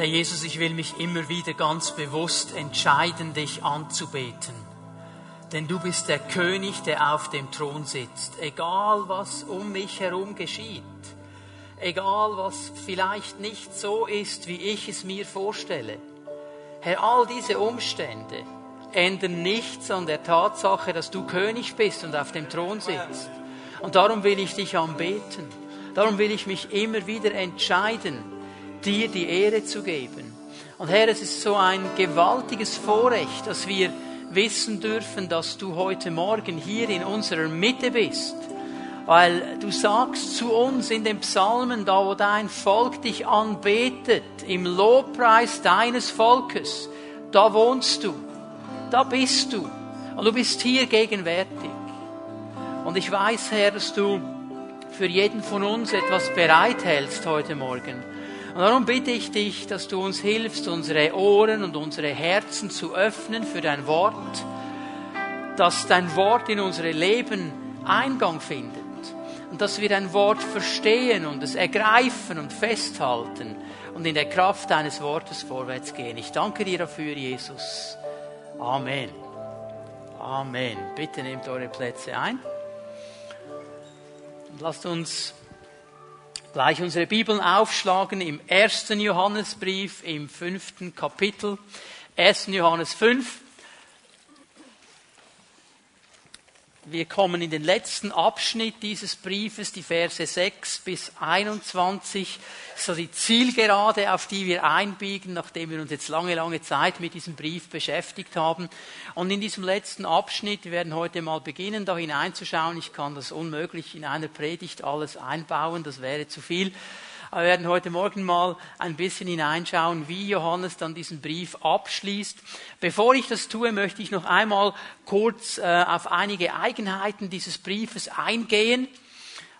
Herr Jesus, ich will mich immer wieder ganz bewusst entscheiden, dich anzubeten. Denn du bist der König, der auf dem Thron sitzt. Egal was um mich herum geschieht. Egal was vielleicht nicht so ist, wie ich es mir vorstelle. Herr, all diese Umstände ändern nichts an der Tatsache, dass du König bist und auf dem Thron sitzt. Und darum will ich dich anbeten. Darum will ich mich immer wieder entscheiden, dir die Ehre zu geben. Und Herr, es ist so ein gewaltiges Vorrecht, dass wir wissen dürfen, dass du heute Morgen hier in unserer Mitte bist. Weil du sagst zu uns in den Psalmen, da wo dein Volk dich anbetet, im Lobpreis deines Volkes, da wohnst du, da bist du. Und du bist hier gegenwärtig. Und ich weiß, Herr, dass du für jeden von uns etwas bereithältst heute Morgen. Und darum bitte ich dich, dass du uns hilfst, unsere Ohren und unsere Herzen zu öffnen für dein Wort, dass dein Wort in unsere Leben Eingang findet und dass wir dein Wort verstehen und es ergreifen und festhalten und in der Kraft deines Wortes vorwärts gehen. Ich danke dir dafür, Jesus. Amen. Amen. Bitte nehmt eure Plätze ein. Und lasst uns gleich unsere Bibeln aufschlagen im ersten Johannesbrief im fünften Kapitel. 1. Johannes 5. Wir kommen in den letzten Abschnitt dieses Briefes, die Verse 6 bis 21, so die Zielgerade, auf die wir einbiegen, nachdem wir uns jetzt lange, lange Zeit mit diesem Brief beschäftigt haben. Und in diesem letzten Abschnitt, wir werden heute mal beginnen, da hineinzuschauen. Ich kann das unmöglich in einer Predigt alles einbauen, das wäre zu viel. Wir werden heute Morgen mal ein bisschen hineinschauen, wie Johannes dann diesen Brief abschließt. Bevor ich das tue, möchte ich noch einmal kurz äh, auf einige Eigenheiten dieses Briefes eingehen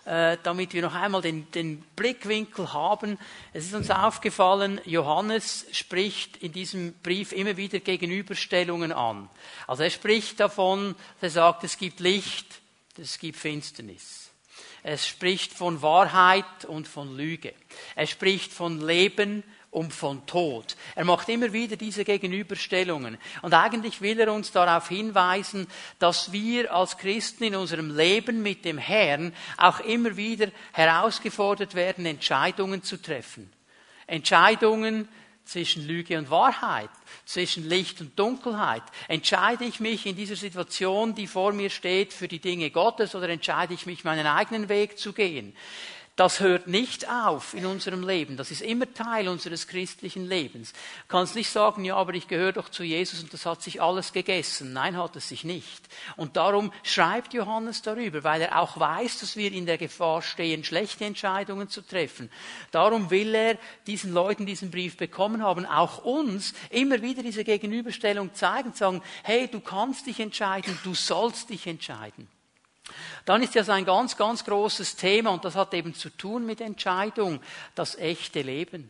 äh, damit wir noch einmal den, den, Blickwinkel haben. Es ist uns aufgefallen, Johannes spricht in diesem Brief immer wieder Gegenüberstellungen an. Also er spricht davon, er sagt, es gibt Licht, es gibt Finsternis. Es spricht von Wahrheit und von Lüge. Er spricht von Leben und von Tod. Er macht immer wieder diese Gegenüberstellungen. Und eigentlich will er uns darauf hinweisen, dass wir als Christen in unserem Leben mit dem Herrn auch immer wieder herausgefordert werden, Entscheidungen zu treffen. Entscheidungen, zwischen Lüge und Wahrheit, zwischen Licht und Dunkelheit. Entscheide ich mich in dieser Situation, die vor mir steht, für die Dinge Gottes oder entscheide ich mich, meinen eigenen Weg zu gehen? Das hört nicht auf in unserem Leben. Das ist immer Teil unseres christlichen Lebens. Du kannst nicht sagen, ja, aber ich gehöre doch zu Jesus und das hat sich alles gegessen. Nein, hat es sich nicht. Und darum schreibt Johannes darüber, weil er auch weiß, dass wir in der Gefahr stehen, schlechte Entscheidungen zu treffen. Darum will er diesen Leuten diesen Brief bekommen haben, auch uns immer wieder diese Gegenüberstellung zeigen, sagen, hey, du kannst dich entscheiden, du sollst dich entscheiden. Dann ist ja so ein ganz, ganz großes Thema, und das hat eben zu tun mit Entscheidung, das echte Leben.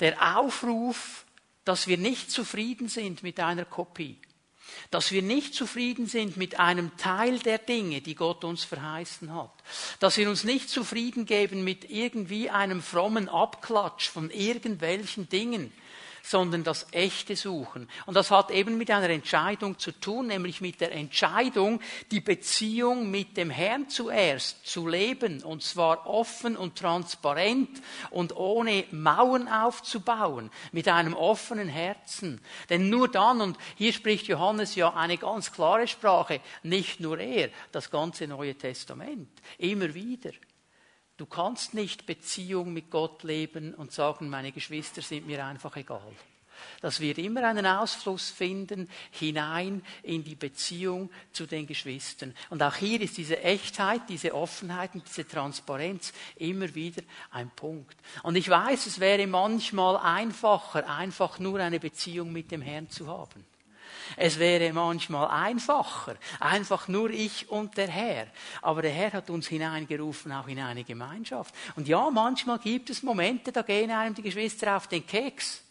Der Aufruf, dass wir nicht zufrieden sind mit einer Kopie, dass wir nicht zufrieden sind mit einem Teil der Dinge, die Gott uns verheißen hat, dass wir uns nicht zufrieden geben mit irgendwie einem frommen Abklatsch von irgendwelchen Dingen, sondern das Echte suchen. Und das hat eben mit einer Entscheidung zu tun, nämlich mit der Entscheidung, die Beziehung mit dem Herrn zuerst zu leben, und zwar offen und transparent und ohne Mauern aufzubauen, mit einem offenen Herzen. Denn nur dann, und hier spricht Johannes ja eine ganz klare Sprache, nicht nur er, das ganze Neue Testament, immer wieder. Du kannst nicht Beziehung mit Gott leben und sagen, meine Geschwister sind mir einfach egal. Das wird immer einen Ausfluss finden hinein in die Beziehung zu den Geschwistern. Und auch hier ist diese Echtheit, diese Offenheit und diese Transparenz immer wieder ein Punkt. Und ich weiß, es wäre manchmal einfacher, einfach nur eine Beziehung mit dem Herrn zu haben. Es wäre manchmal einfacher, einfach nur ich und der Herr. Aber der Herr hat uns hineingerufen, auch in eine Gemeinschaft. Und ja, manchmal gibt es Momente, da gehen einem die Geschwister auf den Keks.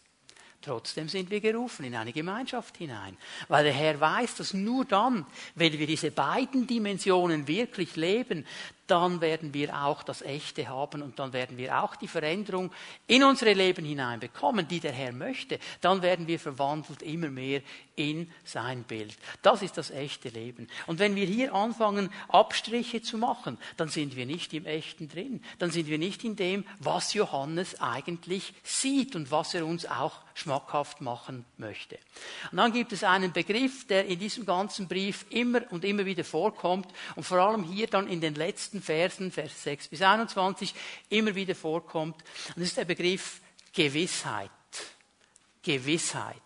Trotzdem sind wir gerufen in eine Gemeinschaft hinein, weil der Herr weiß, dass nur dann, wenn wir diese beiden Dimensionen wirklich leben, dann werden wir auch das Echte haben und dann werden wir auch die Veränderung in unsere Leben hineinbekommen, die der Herr möchte. Dann werden wir verwandelt immer mehr in sein Bild. Das ist das echte Leben. Und wenn wir hier anfangen, Abstriche zu machen, dann sind wir nicht im Echten drin. Dann sind wir nicht in dem, was Johannes eigentlich sieht und was er uns auch schmackhaft machen möchte. Und dann gibt es einen Begriff, der in diesem ganzen Brief immer und immer wieder vorkommt und vor allem hier dann in den letzten Versen, Vers 6 bis 21, immer wieder vorkommt. Und das ist der Begriff Gewissheit. Gewissheit.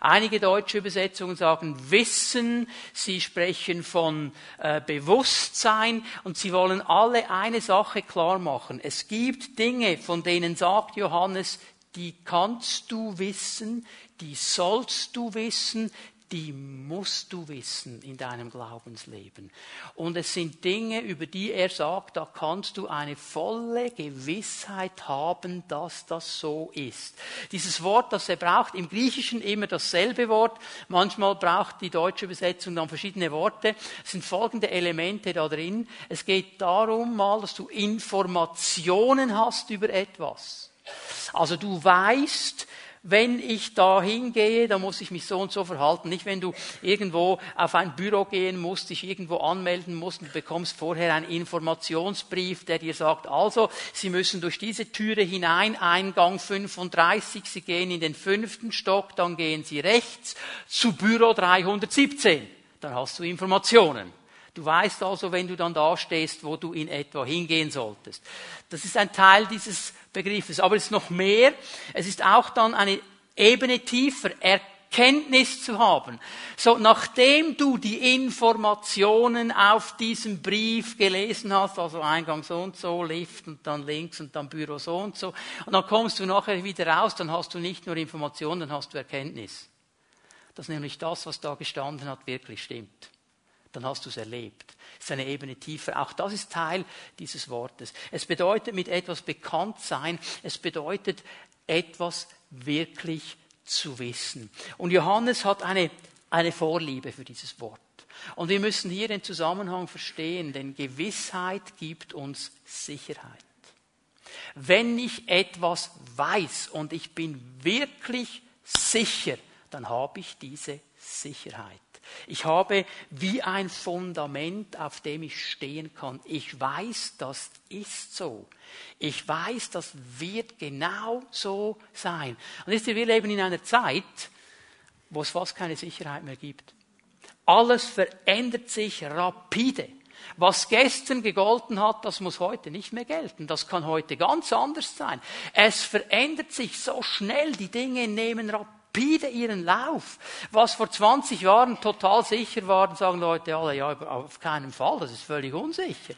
Einige deutsche Übersetzungen sagen Wissen, sie sprechen von äh, Bewusstsein und sie wollen alle eine Sache klar machen. Es gibt Dinge, von denen sagt Johannes, die kannst du wissen, die sollst du wissen, die musst du wissen in deinem Glaubensleben. Und es sind Dinge, über die er sagt, da kannst du eine volle Gewissheit haben, dass das so ist. Dieses Wort, das er braucht, im Griechischen immer dasselbe Wort. Manchmal braucht die deutsche Übersetzung dann verschiedene Worte. Es sind folgende Elemente da drin. Es geht darum mal, dass du Informationen hast über etwas. Also du weißt, wenn ich da hingehe, dann muss ich mich so und so verhalten. Nicht, wenn du irgendwo auf ein Büro gehen musst, dich irgendwo anmelden musst und bekommst vorher einen Informationsbrief, der dir sagt, also, Sie müssen durch diese Türe hinein, Eingang 35, Sie gehen in den fünften Stock, dann gehen Sie rechts zu Büro 317. Dann hast du Informationen. Du weißt also, wenn du dann da stehst, wo du in etwa hingehen solltest. Das ist ein Teil dieses Begriffes. Aber es ist noch mehr. Es ist auch dann eine Ebene tiefer, Erkenntnis zu haben. So, nachdem du die Informationen auf diesem Brief gelesen hast, also Eingang so und so, Lift und dann links und dann Büro so und so, und dann kommst du nachher wieder raus, dann hast du nicht nur Informationen, dann hast du Erkenntnis. Dass nämlich das, was da gestanden hat, wirklich stimmt dann hast du es erlebt. Es ist eine Ebene tiefer. Auch das ist Teil dieses Wortes. Es bedeutet mit etwas bekannt sein. Es bedeutet etwas wirklich zu wissen. Und Johannes hat eine, eine Vorliebe für dieses Wort. Und wir müssen hier den Zusammenhang verstehen, denn Gewissheit gibt uns Sicherheit. Wenn ich etwas weiß und ich bin wirklich sicher, dann habe ich diese Sicherheit. Ich habe wie ein Fundament, auf dem ich stehen kann. Ich weiß, das ist so. Ich weiß, das wird genau so sein. Und jetzt, wir leben in einer Zeit, wo es fast keine Sicherheit mehr gibt. Alles verändert sich rapide. Was gestern gegolten hat, das muss heute nicht mehr gelten. Das kann heute ganz anders sein. Es verändert sich so schnell, die Dinge nehmen rapide rapide ihren Lauf. Was vor 20 Jahren total sicher war, sagen Leute alle, ja, auf keinen Fall, das ist völlig unsicher.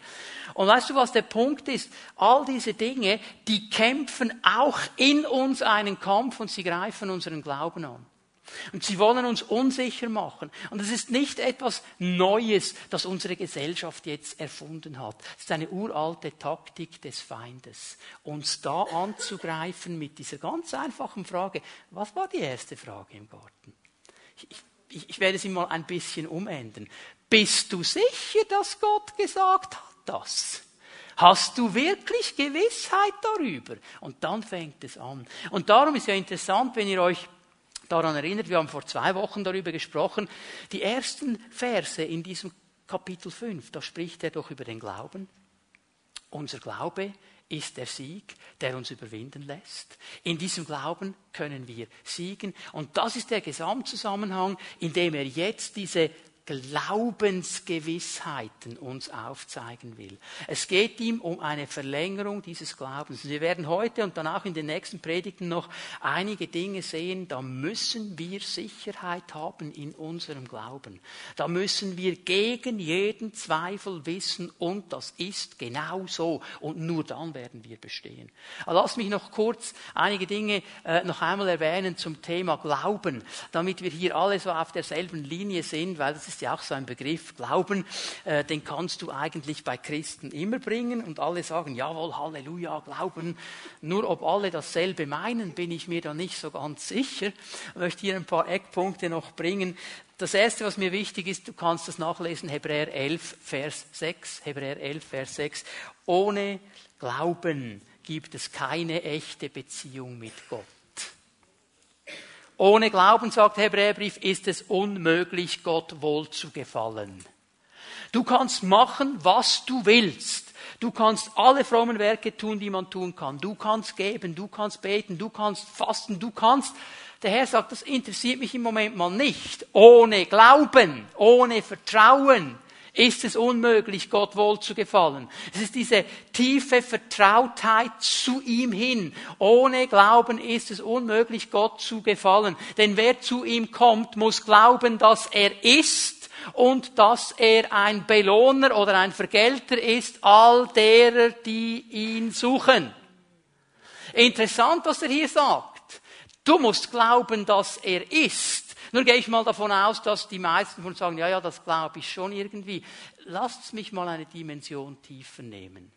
Und weißt du, was der Punkt ist? All diese Dinge, die kämpfen auch in uns einen Kampf und sie greifen unseren Glauben an. Und sie wollen uns unsicher machen. Und es ist nicht etwas Neues, das unsere Gesellschaft jetzt erfunden hat. Es ist eine uralte Taktik des Feindes, uns da anzugreifen mit dieser ganz einfachen Frage. Was war die erste Frage im Garten? Ich, ich, ich werde sie mal ein bisschen umändern. Bist du sicher, dass Gott gesagt hat das? Hast du wirklich Gewissheit darüber? Und dann fängt es an. Und darum ist ja interessant, wenn ihr euch daran erinnert, wir haben vor zwei Wochen darüber gesprochen, die ersten Verse in diesem Kapitel 5, da spricht er doch über den Glauben. Unser Glaube ist der Sieg, der uns überwinden lässt. In diesem Glauben können wir siegen. Und das ist der Gesamtzusammenhang, in dem er jetzt diese Glaubensgewissheiten uns aufzeigen will. Es geht ihm um eine Verlängerung dieses Glaubens. Wir werden heute und dann auch in den nächsten Predigten noch einige Dinge sehen, da müssen wir Sicherheit haben in unserem Glauben. Da müssen wir gegen jeden Zweifel wissen und das ist genau so und nur dann werden wir bestehen. Lass mich noch kurz einige Dinge äh, noch einmal erwähnen zum Thema Glauben, damit wir hier alle so auf derselben Linie sind, weil das ist ja auch so ein Begriff. Glauben, äh, den kannst du eigentlich bei Christen immer bringen und alle sagen, jawohl, Halleluja, Glauben. Nur ob alle dasselbe meinen, bin ich mir da nicht so ganz sicher. Ich möchte hier ein paar Eckpunkte noch bringen. Das erste, was mir wichtig ist, du kannst das nachlesen, Hebräer 11, Vers 6. Hebräer 11, Vers 6. Ohne Glauben gibt es keine echte Beziehung mit Gott. Ohne Glauben, sagt der Hebräerbrief, ist es unmöglich, Gott wohl zu gefallen. Du kannst machen, was du willst. Du kannst alle frommen Werke tun, die man tun kann. Du kannst geben, du kannst beten, du kannst fasten, du kannst. Der Herr sagt, das interessiert mich im Moment mal nicht. Ohne Glauben, ohne Vertrauen ist es unmöglich, Gott wohl zu gefallen. Es ist diese tiefe Vertrautheit zu ihm hin. Ohne Glauben ist es unmöglich, Gott zu gefallen. Denn wer zu ihm kommt, muss glauben, dass er ist und dass er ein Belohner oder ein Vergelter ist all derer, die ihn suchen. Interessant, was er hier sagt. Du musst glauben, dass er ist nun gehe ich mal davon aus, dass die meisten von uns sagen, ja, ja, das glaube ich schon irgendwie. Lasst mich mal eine Dimension tiefer nehmen.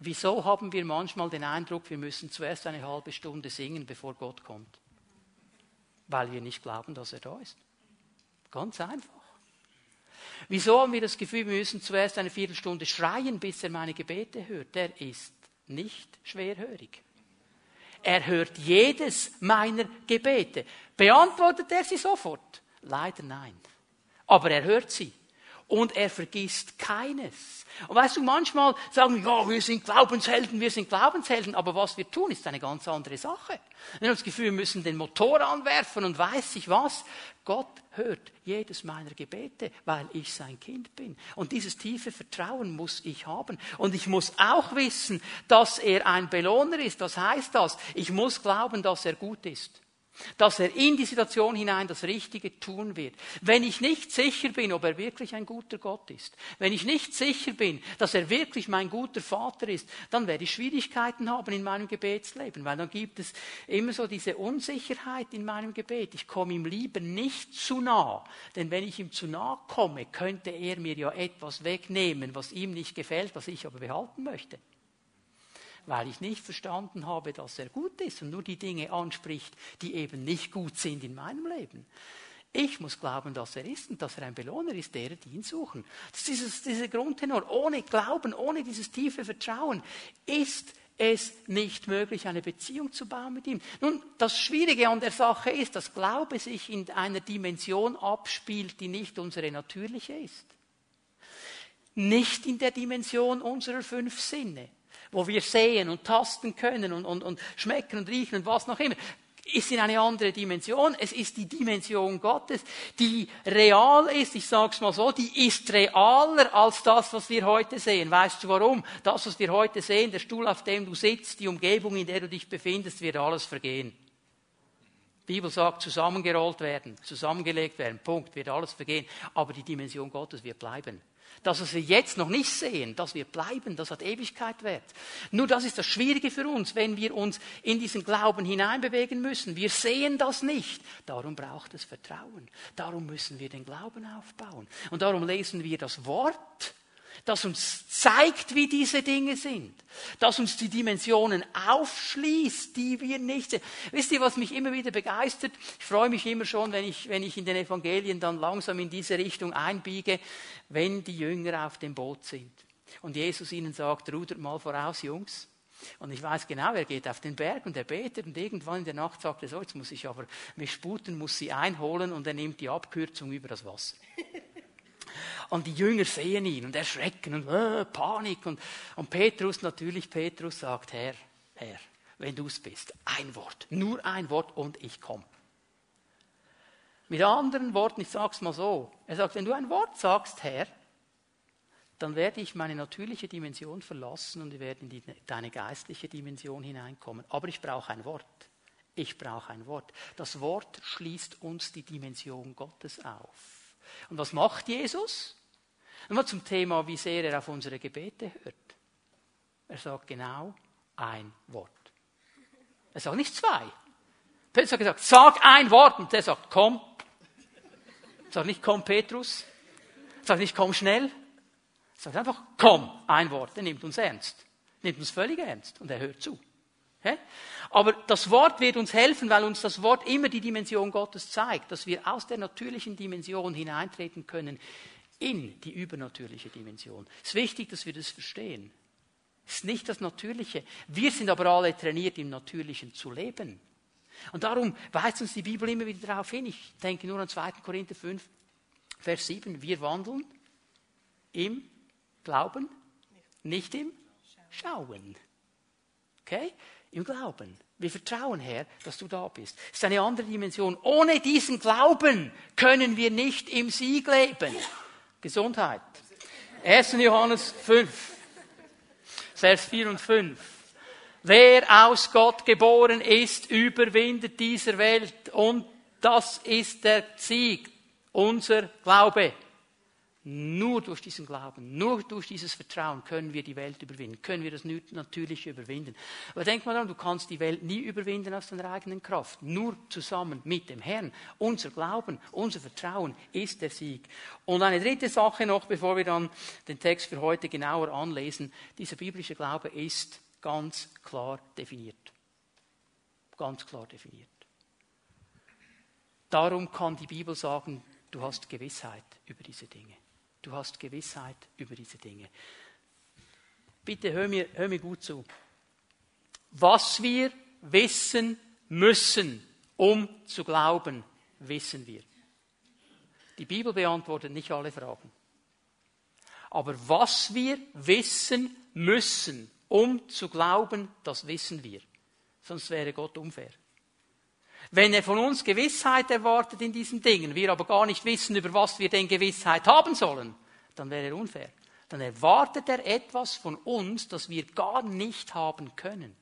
Wieso haben wir manchmal den Eindruck, wir müssen zuerst eine halbe Stunde singen, bevor Gott kommt? Weil wir nicht glauben, dass er da ist. Ganz einfach. Wieso haben wir das Gefühl, wir müssen zuerst eine Viertelstunde schreien, bis er meine Gebete hört? Der ist nicht schwerhörig. Er hört jedes meiner Gebete. Beantwortet er sie sofort? Leider nein. Aber er hört sie. Und er vergisst keines. Und weißt du, manchmal sagen wir, ja, wir sind Glaubenshelden, wir sind Glaubenshelden, aber was wir tun, ist eine ganz andere Sache. Wir haben das Gefühl, wir müssen den Motor anwerfen und weiß ich was. Gott hört jedes meiner Gebete, weil ich sein Kind bin. Und dieses tiefe Vertrauen muss ich haben. Und ich muss auch wissen, dass er ein Belohner ist. Was heißt das? Ich muss glauben, dass er gut ist dass er in die Situation hinein das Richtige tun wird. Wenn ich nicht sicher bin, ob er wirklich ein guter Gott ist, wenn ich nicht sicher bin, dass er wirklich mein guter Vater ist, dann werde ich Schwierigkeiten haben in meinem Gebetsleben, weil dann gibt es immer so diese Unsicherheit in meinem Gebet. Ich komme ihm lieber nicht zu nah, denn wenn ich ihm zu nah komme, könnte er mir ja etwas wegnehmen, was ihm nicht gefällt, was ich aber behalten möchte weil ich nicht verstanden habe, dass er gut ist und nur die Dinge anspricht, die eben nicht gut sind in meinem Leben. Ich muss glauben, dass er ist und dass er ein Belohner ist, derer, die ihn suchen. Das ist dieser Grundtenor. Ohne Glauben, ohne dieses tiefe Vertrauen ist es nicht möglich, eine Beziehung zu bauen mit ihm. Nun, das Schwierige an der Sache ist, dass Glaube sich in einer Dimension abspielt, die nicht unsere natürliche ist. Nicht in der Dimension unserer fünf Sinne wo wir sehen und tasten können und, und, und schmecken und riechen und was noch immer, ist in eine andere Dimension. Es ist die Dimension Gottes, die real ist. Ich sage es mal so, die ist realer als das, was wir heute sehen. Weißt du warum? Das, was wir heute sehen, der Stuhl, auf dem du sitzt, die Umgebung, in der du dich befindest, wird alles vergehen. Die Bibel sagt, zusammengerollt werden, zusammengelegt werden, Punkt, wird alles vergehen. Aber die Dimension Gottes wird bleiben. Das, was wir jetzt noch nicht sehen, das wird bleiben, das hat Ewigkeit wert. Nur das ist das Schwierige für uns, wenn wir uns in diesen Glauben hineinbewegen müssen. Wir sehen das nicht. Darum braucht es Vertrauen. Darum müssen wir den Glauben aufbauen. Und darum lesen wir das Wort das uns zeigt, wie diese Dinge sind, das uns die Dimensionen aufschließt, die wir nicht sehen. Wisst ihr, was mich immer wieder begeistert? Ich freue mich immer schon, wenn ich, wenn ich in den Evangelien dann langsam in diese Richtung einbiege, wenn die Jünger auf dem Boot sind und Jesus ihnen sagt, rudert mal voraus, Jungs. Und ich weiß genau, er geht auf den Berg und er betet und irgendwann in der Nacht sagt er so, jetzt muss ich aber mich sputen, muss sie einholen und er nimmt die Abkürzung über das Wasser. Und die Jünger sehen ihn und erschrecken und äh, Panik. Und, und Petrus, natürlich, Petrus sagt, Herr, Herr, wenn du es bist, ein Wort, nur ein Wort und ich komme. Mit anderen Worten, ich sage es mal so, er sagt, wenn du ein Wort sagst, Herr, dann werde ich meine natürliche Dimension verlassen und wir werden in die, deine geistliche Dimension hineinkommen. Aber ich brauche ein Wort. Ich brauche ein Wort. Das Wort schließt uns die Dimension Gottes auf. Und was macht Jesus? Nochmal zum Thema, wie sehr er auf unsere Gebete hört. Er sagt genau ein Wort. Er sagt nicht zwei. Petrus hat gesagt, sag ein Wort. Und der sagt, komm. Er sagt nicht, komm, Petrus. Sagt nicht, komm schnell. Sagt einfach, komm. Ein Wort. Er nimmt uns ernst. Nimmt uns völlig ernst. Und er hört zu. Aber das Wort wird uns helfen, weil uns das Wort immer die Dimension Gottes zeigt, dass wir aus der natürlichen Dimension hineintreten können in die übernatürliche Dimension. Es ist wichtig, dass wir das verstehen. Es ist nicht das Natürliche. Wir sind aber alle trainiert, im Natürlichen zu leben. Und darum weist uns die Bibel immer wieder darauf hin. Ich denke nur an 2. Korinther 5, Vers 7. Wir wandeln im Glauben, nicht im Schauen. Okay? Im Glauben. Wir vertrauen, Herr, dass du da bist. Das ist eine andere Dimension. Ohne diesen Glauben können wir nicht im Sieg leben. Gesundheit. 1. Johannes 5, Vers 4 und 5. Wer aus Gott geboren ist, überwindet dieser Welt. Und das ist der Sieg, unser Glaube. Nur durch diesen Glauben, nur durch dieses Vertrauen können wir die Welt überwinden, können wir das Natürliche überwinden. Aber denk mal daran, du kannst die Welt nie überwinden aus deiner eigenen Kraft. Nur zusammen mit dem Herrn. Unser Glauben, unser Vertrauen ist der Sieg. Und eine dritte Sache noch, bevor wir dann den Text für heute genauer anlesen. Dieser biblische Glaube ist ganz klar definiert. Ganz klar definiert. Darum kann die Bibel sagen, du hast Gewissheit über diese Dinge. Du hast Gewissheit über diese Dinge. Bitte hör mir, hör mir gut zu. Was wir wissen müssen, um zu glauben, wissen wir. Die Bibel beantwortet nicht alle Fragen. Aber was wir wissen müssen, um zu glauben, das wissen wir. Sonst wäre Gott unfair. Wenn er von uns Gewissheit erwartet in diesen Dingen, wir aber gar nicht wissen, über was wir denn Gewissheit haben sollen, dann wäre er unfair. Dann erwartet er etwas von uns, das wir gar nicht haben können.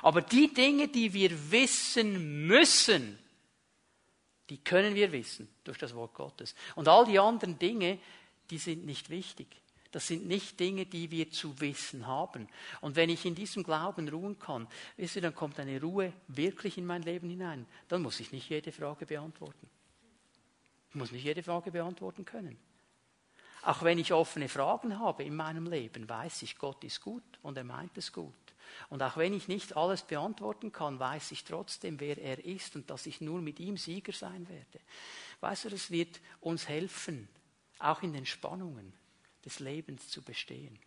Aber die Dinge, die wir wissen müssen, die können wir wissen durch das Wort Gottes. Und all die anderen Dinge, die sind nicht wichtig. Das sind nicht Dinge, die wir zu wissen haben. Und wenn ich in diesem Glauben ruhen kann, wisst ihr, dann kommt eine Ruhe wirklich in mein Leben hinein. Dann muss ich nicht jede Frage beantworten. Ich muss nicht jede Frage beantworten können. Auch wenn ich offene Fragen habe in meinem Leben, weiß ich, Gott ist gut und er meint es gut. Und auch wenn ich nicht alles beantworten kann, weiß ich trotzdem, wer er ist und dass ich nur mit ihm Sieger sein werde. Weißt du, das wird uns helfen, auch in den Spannungen des Lebens zu bestehen.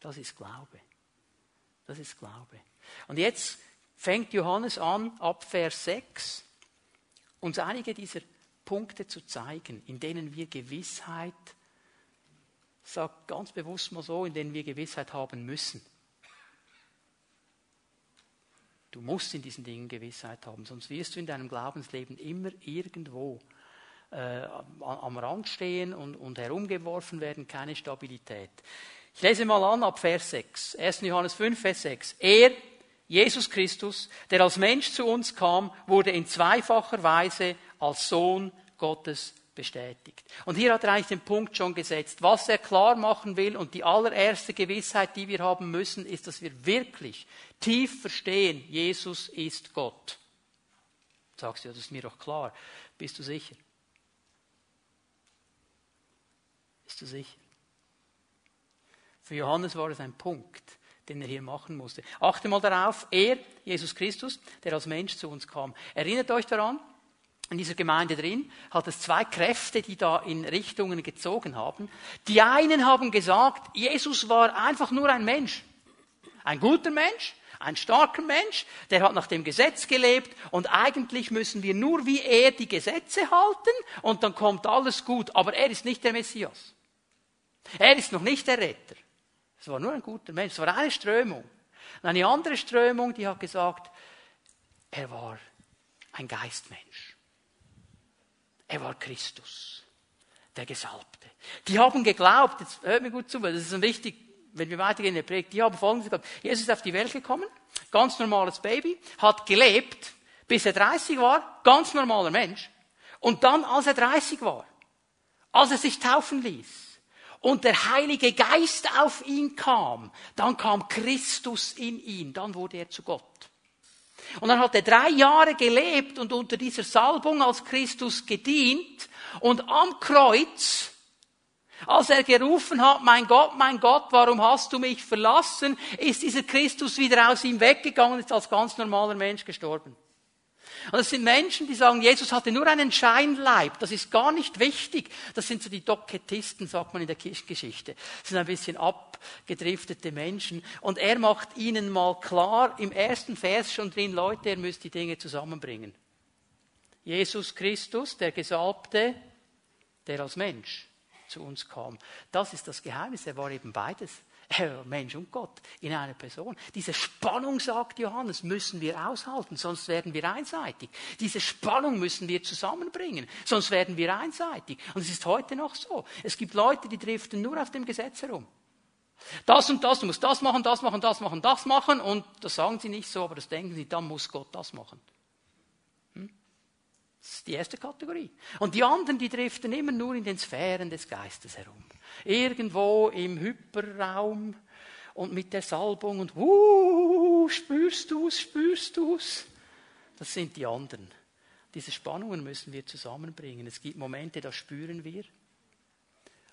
Das ist Glaube. Das ist Glaube. Und jetzt fängt Johannes an, ab Vers 6, uns einige dieser Punkte zu zeigen, in denen wir Gewissheit, sag ganz bewusst mal so, in denen wir Gewissheit haben müssen. Du musst in diesen Dingen Gewissheit haben, sonst wirst du in deinem Glaubensleben immer irgendwo äh, am Rand stehen und, und herumgeworfen werden, keine Stabilität. Ich lese mal an ab Vers 6. 1. Johannes 5, Vers 6. Er, Jesus Christus, der als Mensch zu uns kam, wurde in zweifacher Weise als Sohn Gottes bestätigt. Und hier hat er eigentlich den Punkt schon gesetzt. Was er klar machen will und die allererste Gewissheit, die wir haben müssen, ist, dass wir wirklich tief verstehen, Jesus ist Gott. Sagst du, ja, das ist mir doch klar. Bist du sicher? Bist du sicher? Für Johannes war es ein Punkt, den er hier machen musste. Achte mal darauf, er, Jesus Christus, der als Mensch zu uns kam. Erinnert euch daran, in dieser Gemeinde drin hat es zwei Kräfte, die da in Richtungen gezogen haben. Die einen haben gesagt, Jesus war einfach nur ein Mensch. Ein guter Mensch, ein starker Mensch, der hat nach dem Gesetz gelebt und eigentlich müssen wir nur wie er die Gesetze halten und dann kommt alles gut. Aber er ist nicht der Messias. Er ist noch nicht der Retter. Es war nur ein guter Mensch. Es war eine Strömung. Und eine andere Strömung, die hat gesagt, er war ein Geistmensch. Er war Christus, der Gesalbte. Die haben geglaubt, jetzt hört mir gut zu, weil das ist wichtig, wenn wir weitergehen in der Predigt, die haben folgendes geglaubt. Jesus ist auf die Welt gekommen, ganz normales Baby, hat gelebt, bis er 30 war, ganz normaler Mensch. Und dann, als er 30 war, als er sich taufen ließ, und der Heilige Geist auf ihn kam, dann kam Christus in ihn, dann wurde er zu Gott. Und dann hat er drei Jahre gelebt und unter dieser Salbung als Christus gedient und am Kreuz Als er gerufen hat, mein Gott, mein Gott, warum hast du mich verlassen, ist dieser Christus wieder aus ihm weggegangen und ist als ganz normaler Mensch gestorben. Und das sind Menschen, die sagen, Jesus hatte nur einen Scheinleib. Das ist gar nicht wichtig. Das sind so die Doketisten, sagt man in der Kirchengeschichte. Das sind ein bisschen abgedriftete Menschen. Und er macht ihnen mal klar, im ersten Vers schon drin, Leute, ihr müsst die Dinge zusammenbringen. Jesus Christus, der Gesalbte, der als Mensch zu uns kam. Das ist das Geheimnis. Er war eben beides. Mensch und Gott in einer Person. Diese Spannung, sagt Johannes, müssen wir aushalten, sonst werden wir einseitig. Diese Spannung müssen wir zusammenbringen, sonst werden wir einseitig. Und es ist heute noch so. Es gibt Leute, die driften nur auf dem Gesetz herum. Das und das, du musst das machen, das machen, das machen, das machen. Und das sagen sie nicht so, aber das denken sie, dann muss Gott das machen. Hm? Das ist die erste Kategorie. Und die anderen, die driften immer nur in den Sphären des Geistes herum irgendwo im Hyperraum und mit der Salbung und uh, spürst du's, spürst du's. Das sind die anderen. Diese Spannungen müssen wir zusammenbringen. Es gibt Momente, da spüren wir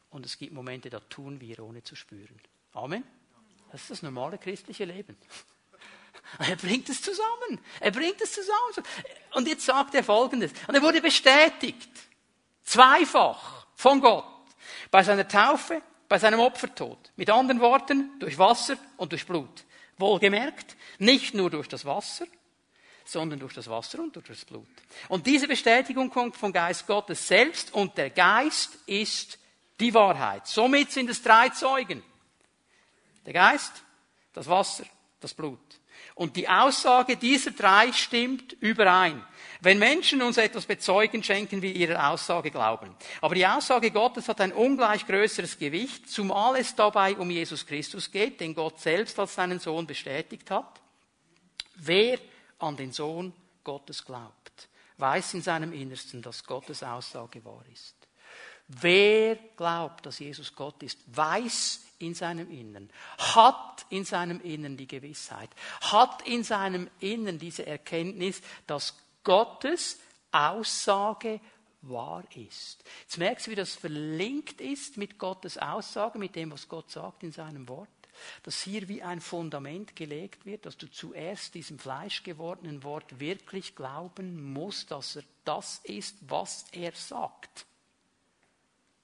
und es gibt Momente, da tun wir, ohne zu spüren. Amen. Das ist das normale christliche Leben. Er bringt es zusammen. Er bringt es zusammen. Und jetzt sagt er Folgendes. Und er wurde bestätigt. Zweifach von Gott. Bei seiner Taufe, bei seinem Opfertod. Mit anderen Worten, durch Wasser und durch Blut. Wohlgemerkt, nicht nur durch das Wasser, sondern durch das Wasser und durch das Blut. Und diese Bestätigung kommt vom Geist Gottes selbst und der Geist ist die Wahrheit. Somit sind es drei Zeugen. Der Geist, das Wasser, das Blut. Und die Aussage dieser drei stimmt überein. Wenn Menschen uns etwas bezeugen, schenken wir ihrer Aussage Glauben. Aber die Aussage Gottes hat ein ungleich größeres Gewicht, zumal es dabei um Jesus Christus geht, den Gott selbst als seinen Sohn bestätigt hat. Wer an den Sohn Gottes glaubt, weiß in seinem Innersten, dass Gottes Aussage wahr ist. Wer glaubt, dass Jesus Gott ist, weiß in seinem Innern, hat in seinem Innern die Gewissheit, hat in seinem Innern diese Erkenntnis, dass Gottes Aussage wahr ist. Jetzt merkst du, wie das verlinkt ist mit Gottes Aussage, mit dem, was Gott sagt in seinem Wort. Dass hier wie ein Fundament gelegt wird, dass du zuerst diesem fleischgewordenen Wort wirklich glauben musst, dass er das ist, was er sagt.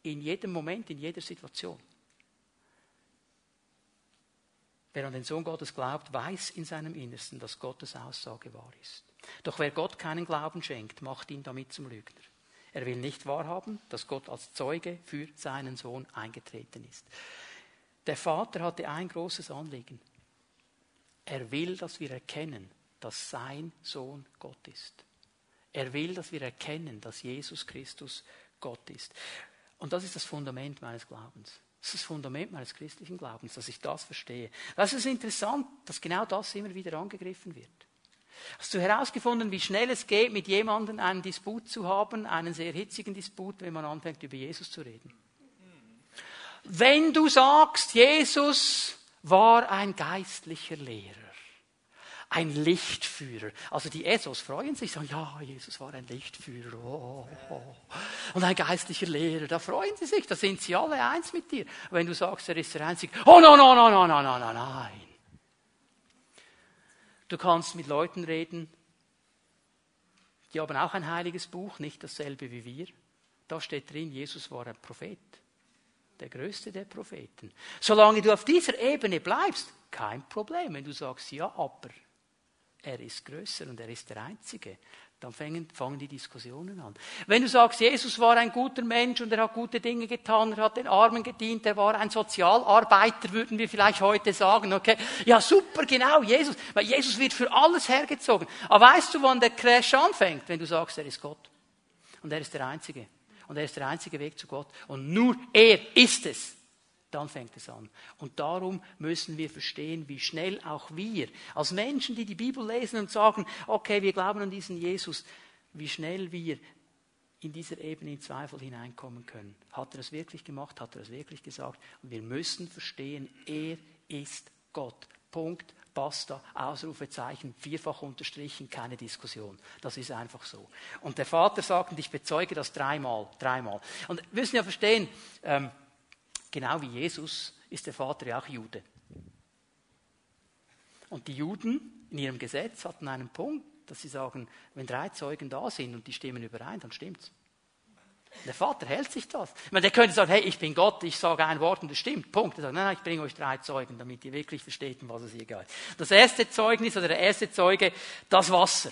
In jedem Moment, in jeder Situation. Wer an den Sohn Gottes glaubt, weiß in seinem Innersten, dass Gottes Aussage wahr ist. Doch wer Gott keinen Glauben schenkt, macht ihn damit zum Lügner. Er will nicht wahrhaben, dass Gott als Zeuge für seinen Sohn eingetreten ist. Der Vater hatte ein großes Anliegen. Er will, dass wir erkennen, dass sein Sohn Gott ist. Er will, dass wir erkennen, dass Jesus Christus Gott ist. Und das ist das Fundament meines Glaubens. Das ist das Fundament meines christlichen Glaubens, dass ich das verstehe. Das ist interessant, dass genau das immer wieder angegriffen wird. Hast du herausgefunden, wie schnell es geht, mit jemandem einen Disput zu haben, einen sehr hitzigen Disput, wenn man anfängt, über Jesus zu reden? Wenn du sagst, Jesus war ein geistlicher Lehrer, ein Lichtführer. Also die Esos freuen sich, sagen, ja, Jesus war ein Lichtführer. Oh, oh, oh. Und ein geistlicher Lehrer, da freuen sie sich, da sind sie alle eins mit dir. Wenn du sagst, er ist der Einzige, oh, no, no, no, no, no, no, nein. Du kannst mit Leuten reden, die haben auch ein heiliges Buch, nicht dasselbe wie wir. Da steht drin, Jesus war ein Prophet. Der größte der Propheten. Solange du auf dieser Ebene bleibst, kein Problem. Wenn du sagst, ja, aber er ist größer und er ist der Einzige, dann fangen, fangen die Diskussionen an. Wenn du sagst, Jesus war ein guter Mensch und er hat gute Dinge getan, er hat den Armen gedient, er war ein Sozialarbeiter, würden wir vielleicht heute sagen, okay? Ja, super, genau, Jesus. Weil Jesus wird für alles hergezogen. Aber weißt du, wann der Crash anfängt? Wenn du sagst, er ist Gott. Und er ist der Einzige. Und er ist der einzige Weg zu Gott. Und nur er ist es dann fängt es an. Und darum müssen wir verstehen, wie schnell auch wir, als Menschen, die die Bibel lesen und sagen, okay, wir glauben an diesen Jesus, wie schnell wir in dieser Ebene in Zweifel hineinkommen können. Hat er es wirklich gemacht? Hat er es wirklich gesagt? Und wir müssen verstehen, er ist Gott. Punkt. Basta, Ausrufezeichen, vierfach unterstrichen, keine Diskussion. Das ist einfach so. Und der Vater sagt, und ich bezeuge das dreimal, dreimal. Und wir müssen ja verstehen, ähm, Genau wie Jesus ist der Vater ja auch Jude. Und die Juden in ihrem Gesetz hatten einen Punkt, dass sie sagen, wenn drei Zeugen da sind und die stimmen überein, dann stimmt's. Der Vater hält sich das. Ich meine, der könnte sagen, hey, ich bin Gott, ich sage ein Wort und es stimmt. Punkt. Er sagt, nein, nein, ich bringe euch drei Zeugen, damit ihr wirklich versteht, um was es hier geht. Das erste Zeugnis oder der erste Zeuge, das Wasser.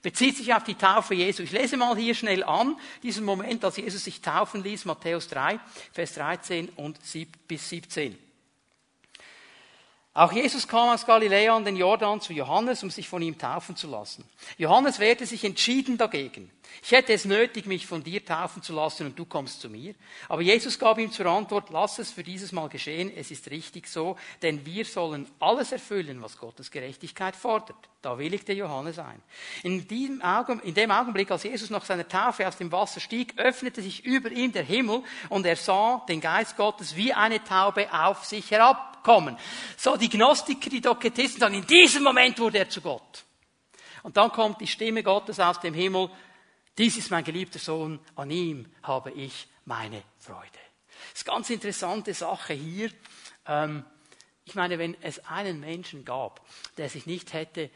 Bezieht sich auf die Taufe Jesu. Ich lese mal hier schnell an, diesen Moment, als Jesus sich taufen ließ, Matthäus 3, Vers 13 und bis 17. Auch Jesus kam aus Galiläa an den Jordan zu Johannes, um sich von ihm taufen zu lassen. Johannes wehrte sich entschieden dagegen. Ich hätte es nötig, mich von dir taufen zu lassen und du kommst zu mir. Aber Jesus gab ihm zur Antwort, lass es für dieses Mal geschehen, es ist richtig so, denn wir sollen alles erfüllen, was Gottes Gerechtigkeit fordert. Da willigte Johannes ein. In, diesem Augenblick, in dem Augenblick, als Jesus nach seiner Taufe aus dem Wasser stieg, öffnete sich über ihm der Himmel und er sah den Geist Gottes wie eine Taube auf sich herabkommen. So die Gnostiker, die Doketisten sagen, in diesem Moment wurde er zu Gott. Und dann kommt die Stimme Gottes aus dem Himmel, dies ist mein geliebter Sohn, an ihm habe ich meine Freude. Das ist eine ganz interessante Sache hier. Ähm, ich meine, wenn es einen Menschen gab, der sich nicht hätte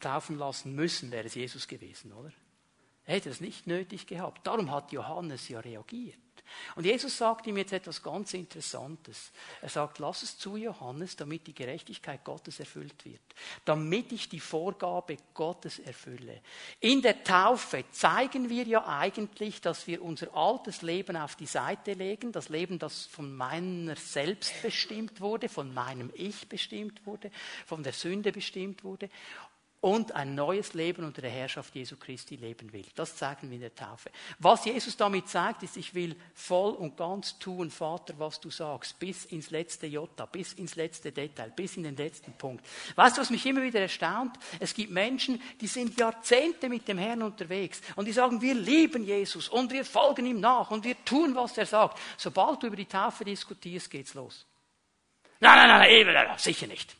taufen lassen müssen, wäre es Jesus gewesen, oder? Er hätte es nicht nötig gehabt. Darum hat Johannes ja reagiert. Und Jesus sagt ihm jetzt etwas ganz Interessantes. Er sagt, lass es zu, Johannes, damit die Gerechtigkeit Gottes erfüllt wird. Damit ich die Vorgabe Gottes erfülle. In der Taufe zeigen wir ja eigentlich, dass wir unser altes Leben auf die Seite legen. Das Leben, das von meiner selbst bestimmt wurde, von meinem Ich bestimmt wurde, von der Sünde bestimmt wurde und ein neues Leben unter der Herrschaft Jesu Christi leben will. Das zeigen wir in der Taufe. Was Jesus damit sagt, ist, ich will voll und ganz tun, Vater, was du sagst, bis ins letzte Jota, bis ins letzte Detail, bis in den letzten Punkt. Weißt du, was mich immer wieder erstaunt? Es gibt Menschen, die sind Jahrzehnte mit dem Herrn unterwegs und die sagen, wir lieben Jesus und wir folgen ihm nach und wir tun, was er sagt. Sobald du über die Taufe diskutierst, geht's los. Nein, nein, nein, nein, sicher nicht.